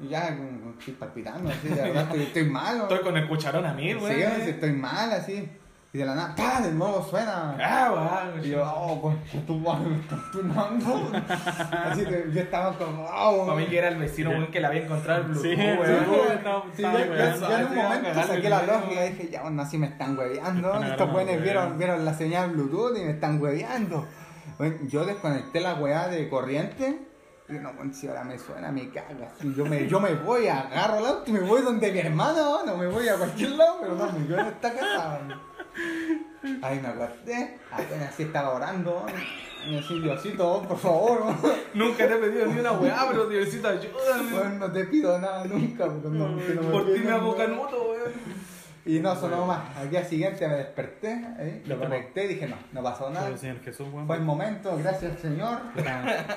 y ya con- estoy palpitando, así, de verdad estoy, estoy mal. Estoy con el cucharón a mí, güey. sí, estoy mal, así. Y de la nada, ¡pah! De nuevo suena. Ah, Y yo, oh, concha tu me estás tunando. Así que yo estaba como, oh, Para mí que era el vecino, güey, que le había encontrado el Bluetooth, Sí, güey. sí, estaba yo, yo- yo en un momento saqué la lógica y dije, ya, bueno, así me están hueveando. Estos hueveando. vieron, vieron la señal Bluetooth y me están hueveando. Bueno, yo desconecté la weá de corriente y no, bueno, si ahora me suena, me caga. Y yo me, yo me voy, agarro el auto y me voy donde mi hermana, no me voy a cualquier lado, pero no, me quedo en esta Ahí me acosté, apenas así estaba orando. Me decía, Diosito, por favor. Nunca te he pedido ni una weá, pero Diosito, ayúdame. Bueno, no te pido nada nunca. porque no- que no me Por ti me hago canuto, güey. Y no sonó más. Al día siguiente me desperté, ¿eh? lo conecté y dije, no, no pasó nada. Señor Jesús, weón. Fue el momento, gracias al Señor.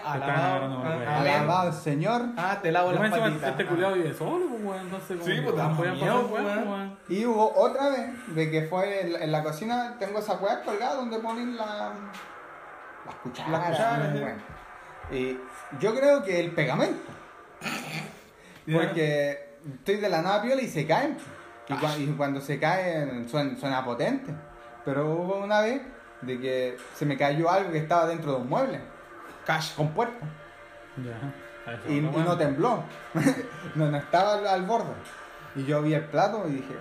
Alabado. al Señor. Ah, te lavo las patitas. este culiado vive solo, weón. Entonces, Sí, pues, weón. Y hubo otra vez de que fue en, en la cocina, tengo esa weá colgada donde ponen la, las cucharas. Las cucharas, ¿no? sí. Bueno. Y yo creo que el pegamento. Porque estoy de la nada piola y se caen. Y, cua- y cuando se caen suena, suena potente. Pero hubo una vez de que se me cayó algo que estaba dentro de un mueble, Cash. con puerta. Y, no tembló. no, no estaba al, al borde. Y yo vi el plato y dije,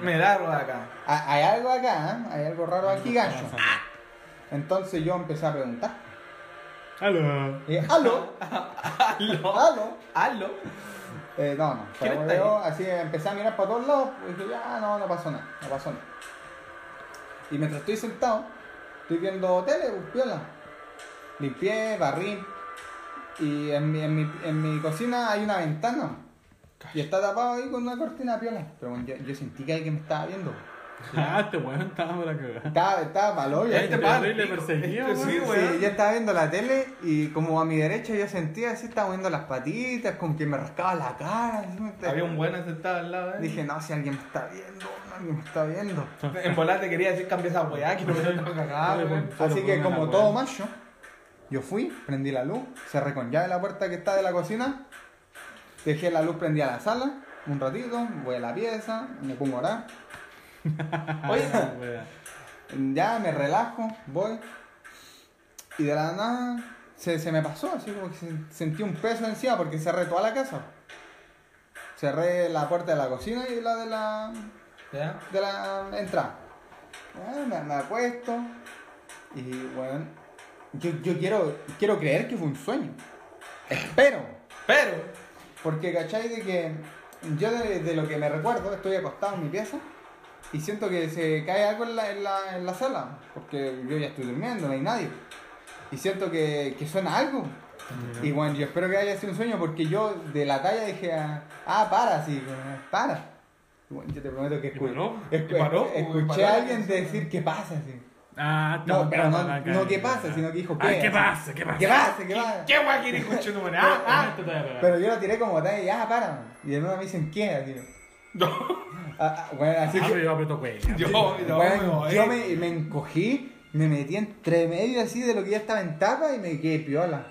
Me da algo acá. "Ah, hay algo acá, ¿eh? hay algo raro aquí, pasando. Entonces yo empecé a preguntar. Aló. Y, ¡Aló! Aló. ¡Aló! Aló. Eh, no, no. ¿Quién Pero está yo así empecé a mirar para todos lados y dije, ya, no, no pasó nada, no pasó nada. Y mientras estoy sentado, estoy viendo tele, pues, piola. Limpié, barrí. Y en mi, en, mi, en mi cocina hay una ventana. Y está tapado ahí con una cortina piola. Pero yo, yo sentí que alguien me estaba viendo. Ah, este weón estaba para cagar. Estaba, estaba malo, hoyo. Este Este padre le perseguía, Este sí. Sí, yo estaba viendo la tele y como a mi derecha yo sentía así, estaba moviendo las patitas, como que me rascaba la cara. así, me- Había un buen sentado al lado, eh. Dije, no, si alguien me está viendo, alguien me está viendo. En volar te quería decir cambia esa weá, que no me estaba cagado, weón. Solo Así que como todo macho, yo fui, prendí la luz, cerré con llave la puerta que está de la cocina, dejé la luz prendida a la sala, un ratito, voy a la pieza, me pongo a orar, Oye, ya me relajo, voy, y de la nada se, se me pasó, así como que se- sentí un peso encima porque cerré toda la casa. Cerré la puerta de la cocina y la de la, ¿Ya? de la entrada. Me, me acuesto y bueno, yo, yo quiero, quiero creer que fue un sueño. Espero. Pero, Porque, ¿cachai? De que yo de, de lo que me recuerdo, estoy acostado en mi pieza y siento que se cae algo en la, en la, en la sala, porque yo ya estoy durmiendo, no hay nadie. Y siento que, que suena algo. Y bueno, yo espero que haya sido un sueño porque yo de la talla dije, ah, para, sí, para. Y bueno, yo te prometo que ¿Y escu- paró? escu- ¿Y paró? escuché ¿Paró a alguien decir qué pasa, sí. Ah, No, pero no, no qué pasa, sino que dijo qué. Ah, ¿qué pasa? ¿Qué pasa? ¿Qué pasa? ¿Qué pasa? ¿qué weá quieres escuchar tu? Ah, Ah. Pero yo lo tiré como talla y ah, para. Y de nuevo me dicen qué, así. No. Ah, ah, bueno, así Ah, que. pero yo aprieto cuello. Yo, yo, Bueno, me encogí, me metí entre medio así de lo que ya estaba en tapa y me quedé piola.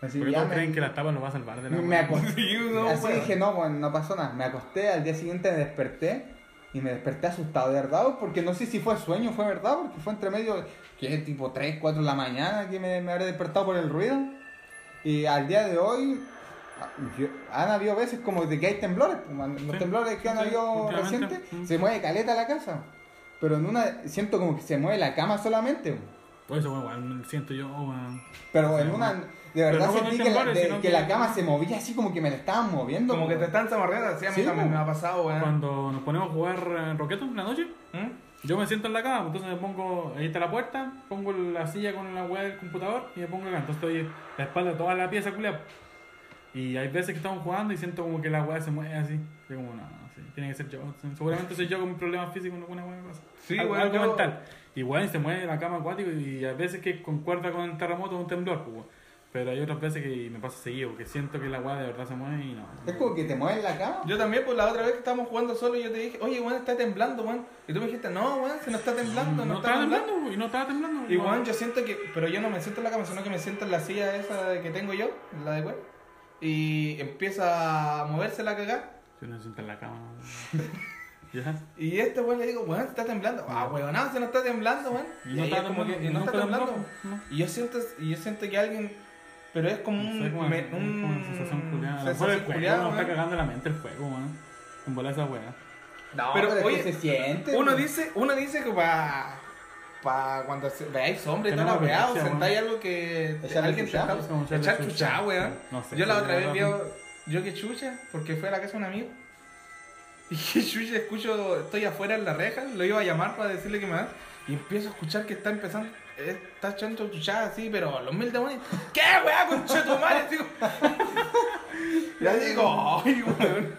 Así Porque ya todos me, creen que la tapa nos va a salvar de la me acosté. Sí, no, así dije, no, bueno, no pasó nada. Me acosté, al día siguiente me desperté y me desperté asustado de verdad, porque no sé si fue sueño o fue verdad, porque fue entre medio, que es tipo 3, 4 de la mañana que me, me habré despertado por el ruido. Y al día de hoy, yo- han habido veces como de que hay temblores, pues, los Sí, temblores que han sí, habido recientes, Mm. se mueve caleta la casa. Pero en una, siento como que se mueve la cama solamente. pues. Por eso, bueno, igual siento yo, weón. Pero en una, bueno. de verdad no sentí que la, de- que que- la cama se movía así como que me la estaban moviendo. Como que pues. te están zamarreando, así a mí Sí, también me ha pasado, weón. Cuando nos ponemos a jugar eh, Roqueto en la noche, ¿Mm? yo me siento en la cama, entonces me pongo, ahí está la puerta, pongo la silla con la weá del computador y me pongo acá. Entonces estoy la espalda de toda la pieza, culiao. Y hay veces que estamos jugando y siento como que la weá se mueve así. Y como, no, sí, tiene que ser yo. Seguramente soy yo con problemas físicos, alguna weá me pasa. Sí, algo, algo yo- mental. Y weón, se mueve la cama acuático y hay veces que concuerda con el terremoto o un temblor, pues. Pero hay otras veces que me pasa seguido, que siento que la weá de verdad se mueve y no. Es como que te mueve la cama. Yo también, pues la otra vez que estábamos jugando solo, yo te dije, oye, weón, está temblando, weón. Y tú me dijiste, no, weón, se no está temblando, no, no está temblando. temblando, y no estaba temblando. Y no. weón, yo siento que, pero yo no me siento en la cama, sino que me siento en la silla esa que tengo yo, la de weón. Y empieza a moverse la cagada. Yo no siento en la cama. ¿Ya? Y este weón le digo, weón, está temblando. Ah, weón, no, se no está temblando, weón. Y Y, no está es como que, no nunca está temblando. ¿no? Y yo siento, y yo siento que alguien, pero es como No un, sé, como, me- como un una sensación culiada. A lo mejor sensación el juego culiada, nos está cagando la mente el juego, weón. En bola esa weá. No, Pero, pero, oye, se siente. Uno pues. dice, uno dice que para pa cuando se- veáis sombra y la weá, o sentáis algo que Echarle alguien te chucha, está es como echarle echar chucha. chucha, weón. No sé, yo la otra vez vi, yo que chucha, porque fue a la casa de un amigo. Y que chucha, escucho, estoy afuera en la reja, lo iba a llamar para decirle que me da. Y empiezo a escuchar que está empezando, está echando chuchada así, pero los mil demonios. ¿Qué weá, concha tu madre? Digo, ya digo, ay, weón.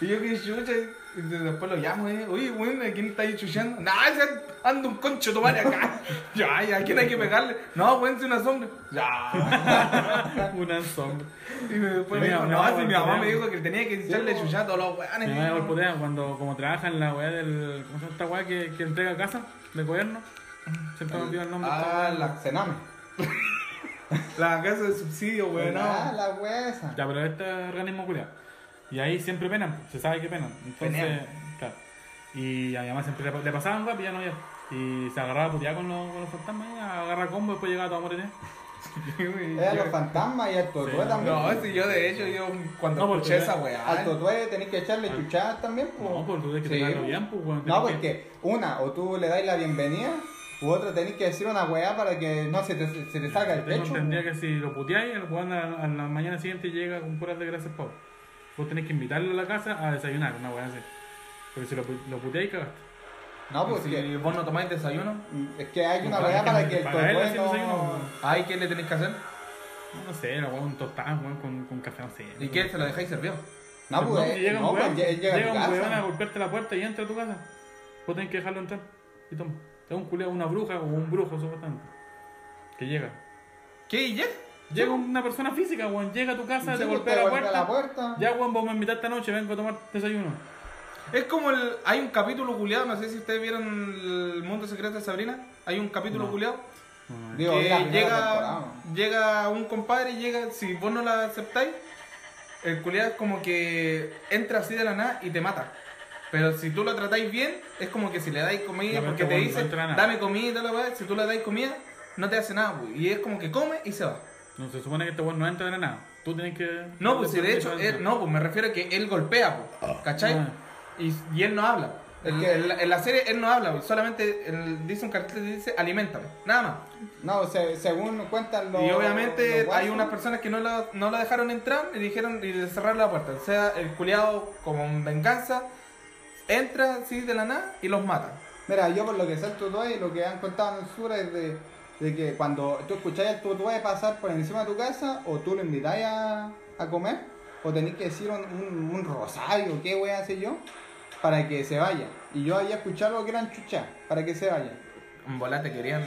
Y yo que chucha, y después lo llamo, eh, oye, weón, ¿a quién está ahí chuchando? No, ese anda un concho tu madre acá. Ya, ya, ¿a quién hay que pegarle? No, weón, es una sombra. Ya. Una sombra. Y después me dijo, no, no, si mi mamá me dijo que tenía que echarle Sí, chuchada a todos los Mi weones. mamá me cuando como trabaja en la weá del. ¿Cómo se llama esta weá que, que entrega casa? De gobierno. Siempre me olvido el nombre. Ah, weá. la, Cename. la casa de subsidio, weón. Ah, no. la wea esa. Ya, pero este organismo culiado. Y ahí siempre penan, pues, se sabe que penan. Entonces, Penean. claro. Y a mi mamá siempre le, le pasaban rap y ya no había. Y se agarraba puteada con los, con los fantasmas, y agarra combo y después llegaba toda morenera. Era los fantasmas y al totué Sí, también. No, si yo de hecho, yo cuando No, porque escuché esa weá. Al totué tenés que echarle chuchadas también. pues. No, pues tú tienes que Sí. pegarlo bien, pues, weón. No, tenés que- porque una, o tú le dais la bienvenida, U otro tenés que decir una weá para que no se te, se te salga el Tengo pecho. entendido que si lo puteáis, el weón a, a la mañana siguiente llega con puras desgracias pavo. Vos tenés que invitarlo a la casa a desayunar, una weá así. Porque si lo, lo puteáis, cagaste. No, pues si vos no tomáis desayuno, es que hay una weá para que el no... weón. ¿ay qué le tenéis que hacer? No, no sé, la weón un tostado, weón, con, con café, no sé. ¿Y qué? ¿Se lo dejáis servido? No, pues, eh, llega no, un pues, weón, llega a un weón golpearte la puerta y entra a tu casa. Vos tenés que dejarlo entrar. Y toma. Es un culiao, una bruja o un brujo, supuestamente. Que llega. ¿Qué? ¿Y ya? Llega una persona física, weón. Llega a tu casa, Sí, te pues, golpea la puerta. la puerta. Ya, weón, vos me invitaste esta noche, vengo a tomar desayuno. Es como el. Hay un capítulo culiado, no sé si ustedes vieron el mundo secreto de Sabrina. Hay un capítulo No. culiado No, Digo, que llega, llega un compadre y llega, si vos no la aceptáis, el culiado es como que entra así de la nada y te mata. Pero si tú lo tratáis bien, es como que si le dais comida, porque este te dice, dame comida y weá, si tú le dais comida, no te hace nada, güey. Y es como que come y se va. No, se supone que este weón no entra de nada. Tú tienes que. No, pues si de hecho, él- no, pues me refiero a que él golpea, pues, ¿cachai? Ah. Y, y él no habla. El- que- el- en la serie él no habla, güey, solamente él dice un cartel que dice alimentame, nada más. No, se- según cuentan los. y obviamente los hay unas personas que no la, no la dejaron entrar y dijeron y le cerraron la puerta. O sea, el culiado, como en venganza, entra así de la nada y los mata. Mira, yo por lo que sé el tutué y lo que han contado en el sur es de, de que cuando tú escucháis al tutué pasar por encima de tu casa, o tú lo invitáis a, a comer, o tenéis que decir un, un, un rosario, qué wea sé yo, para que se vaya. Y yo había escuchado lo que eran chuchas, para que se vaya. En bola te querían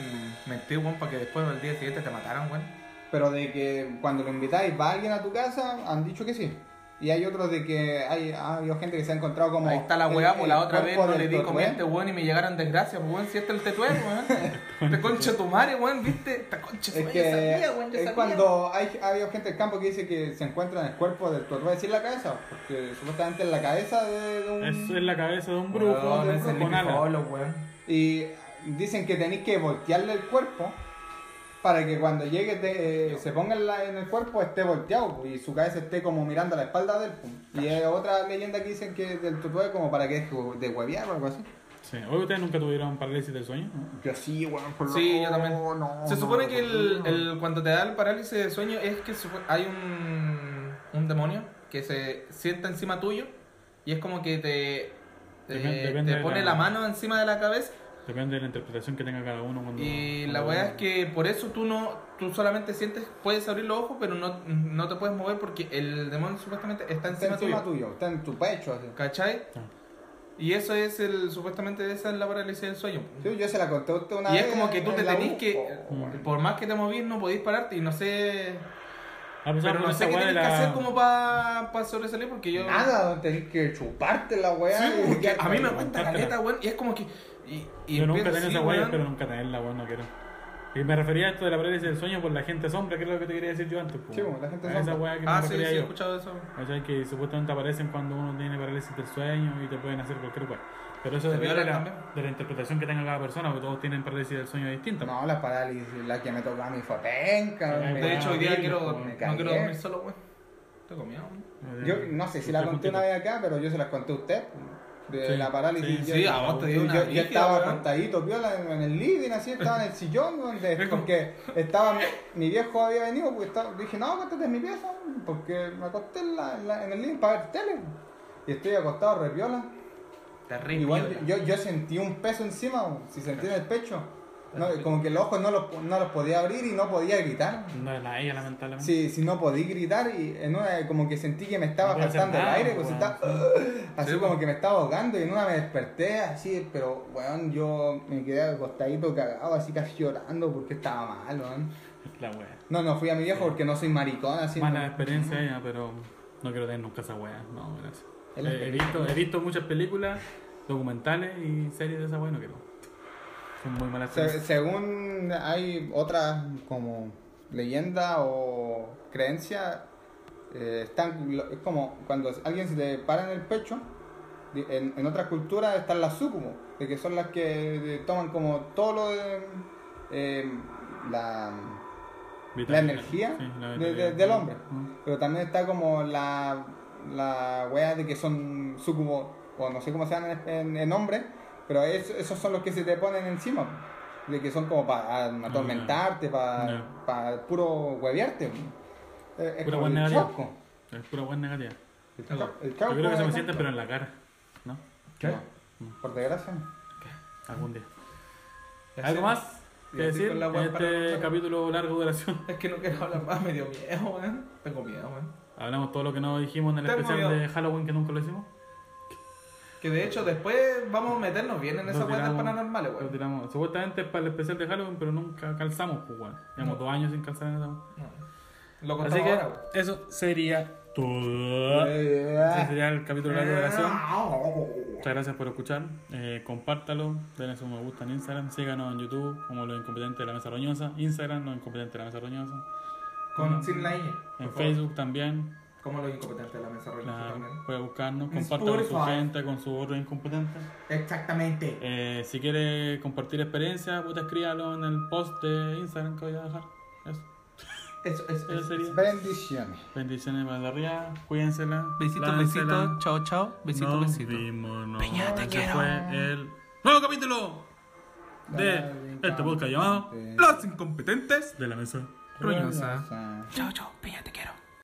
mentir, weón, para que después al día siguiente te mataran, weón. Pero de que cuando lo invitáis va alguien a tu casa, han dicho que sí. Y hay otros de que hay, ha habido gente que se ha encontrado como. Ahí está la weá, pues la otra vez no le di este weón y me llegaron desgracias, pues, weón, si este es el tetué, weón. Te concha tu madre, weón, viste, esta concha Es madre, que sabía, weón, yo es sabía. cuando hay, ha habido gente del campo que dice que se encuentra en el cuerpo del tutué, decir la cabeza, porque supuestamente en la cabeza de, de un... Eso es la cabeza de un brujo Weón, de es el con alas. Follow, weón. Y dicen que tenéis que voltearle el cuerpo para que cuando llegue te- eh, se ponga en, la- en el cuerpo esté volteado y su cabeza esté como mirando a la espalda del pues. Y hay otra leyenda que dicen que del tutué como para que es de huevear o algo así. Sí. Oye, ¿ustedes nunca tuvieron parálisis del sueño? Yo sí, weón, por Sí, yo también. no, Se supone no, que el, no. el- cuando te da el parálisis de sueño es que hay un, un demonio que se sienta encima tuyo y es como que te, te, Depende- depende te de pone la- la mano encima de la cabeza Depende de la interpretación que tenga cada uno cuando. y la weá es que por eso tú no tú solamente sientes, puedes abrir los ojos pero no, no te puedes mover porque el demonio supuestamente está Está encima, encima tuyo. tuyo, está en tu pecho así. ¿Cachai? Ah. Y eso es el, supuestamente esa es la parálisis del sueño. Sí, yo se la conté a usted una Y vez. es como que tú te la tenés que, Oh, bueno. por más que te movís, no podís pararte y no sé Ah, pues, Pero no sé qué tienes de que la- hacer como para sobresalir porque yo. Nada, tenés que chuparte la weá. Sí, y porque quedarte a mí me Cártela. caleta, weón. Y es como que. Y, y Yo nunca tenía esa weá, weón. pero nunca tenerla, weón, no quiero. Y me refería a esto de la parálisis del sueño por la gente sombra, que es lo que te quería decir yo antes. po. Sí, po, la gente A Esa sombra. weá que Ah, me sí, sí, refería he yo. escuchado eso. O sea, que supuestamente aparecen cuando uno tiene parálisis del sueño y te pueden hacer cualquier weá. Pero eso depende de la, de la interpretación que tenga cada persona, porque todos tienen parálisis del sueño distinta. No, la parálisis, la que me tocó a mí fue penca. Me- De hecho, hoy día quiero. po, No me quiero dormir solo, weón. Te comía, weón. Yo no sé si la conté una vez acá, pero yo se las conté a usted. De Sí, la parálisis. sí, yo, sí, a vos te dio yo- una yo, yo brígida, estaba weón. acostadito, piola, en, el living, así, estaba en el sillón, donde, porque estaba, mi, viejo había venido, pues estaba- dije, no, acuéstate en mi pieza, porque me acosté en, la, en, la- en el living para ver tele. Y estoy acostado, repiola. Terrible. Igual yo, yo sentí un peso encima, si sentí en el pecho. No, como que los ojos no los, no los podía abrir y no podía gritar. No es la ella, lamentablemente. Si, si no podía gritar y en una como que sentí que me estaba No faltando el aire, pues estaba, así Sí, como que me estaba ahogando y en una me desperté así, pero weón, yo me quedé acostadito cagado, así casi llorando porque estaba mal, weón. La wea. No, no fui a mi viejo porque no soy maricón, así. Mala no. experiencia ella, pero no quiero tener nunca esa wea. No, gracias. Eh, he, visto, he visto muchas películas, documentales y series de esa wea, no quiero. Son muy malas Se- experiencias. según hay otras como leyenda o creencia, eh, están, es como cuando alguien se le para en el pecho, en, en otras culturas están las sucubos, de que son las que toman como todo lo de eh, la, la energía Sí, la de- vitalidad. de- del hombre. Mm. Pero también está como la, la wea de que son sucubos, o no sé cómo se llaman en, en, en hombre, pero es- esos son los que se te ponen encima. de que son como para atormentarte, para No. puro huevearte. Eh, Es Pura buena el chasco. Es pura buena negativa. El chasco- el Yo creo que se me siente, pero en la cara. ¿No? ¿Qué? No, Por desgracia. Algún día. ¿Algo más que decir en para este capítulo largo duración? Es que no quiero hablar más, me dio miedo, weón. Tengo miedo, weón. Hablamos todo lo que no dijimos en el Tengo especial miedo. de Halloween que nunca lo hicimos. Que de hecho después vamos a meternos bien en Lo esa weá del tiramos- paranormales, lo weón. tiramos. Supuestamente es para el especial de Halloween, pero nunca calzamos, pues, weón. Llevamos No. dos años sin calzar en esa. No. Lo Así que ahora, weón. eso sería todo. Ese sería el capítulo de duración. Muchas gracias por escuchar. Eh, compártalo, denle su me gusta en Instagram, síganos en YouTube como Los Incompetentes de la Mesa Roñosa, Instagram Los Incompetentes de la Mesa Roñosa, Con sin la ñ. en favor. Facebook también. Como los incompetentes de la mesa roja Claro, también. puede buscarnos, compartan con su gente, con sus otros incompetentes. Exactamente. Eh, si quiere compartir experiencia, puta, escríbalo en el post de Instagram que voy a dejar. Eso, Eso, eso, eso eso. sería. Bendiciones. Bendiciones para arriba, cuídensela. Besitos, besitos. Chao, chao. Besitos, Nos besitos. vimos, Peña, te Ese quiero. fue el nuevo capítulo de este podcast llamado Los incompetentes De la Mesa. Roñosa. Chao, chao. Peña, te quiero.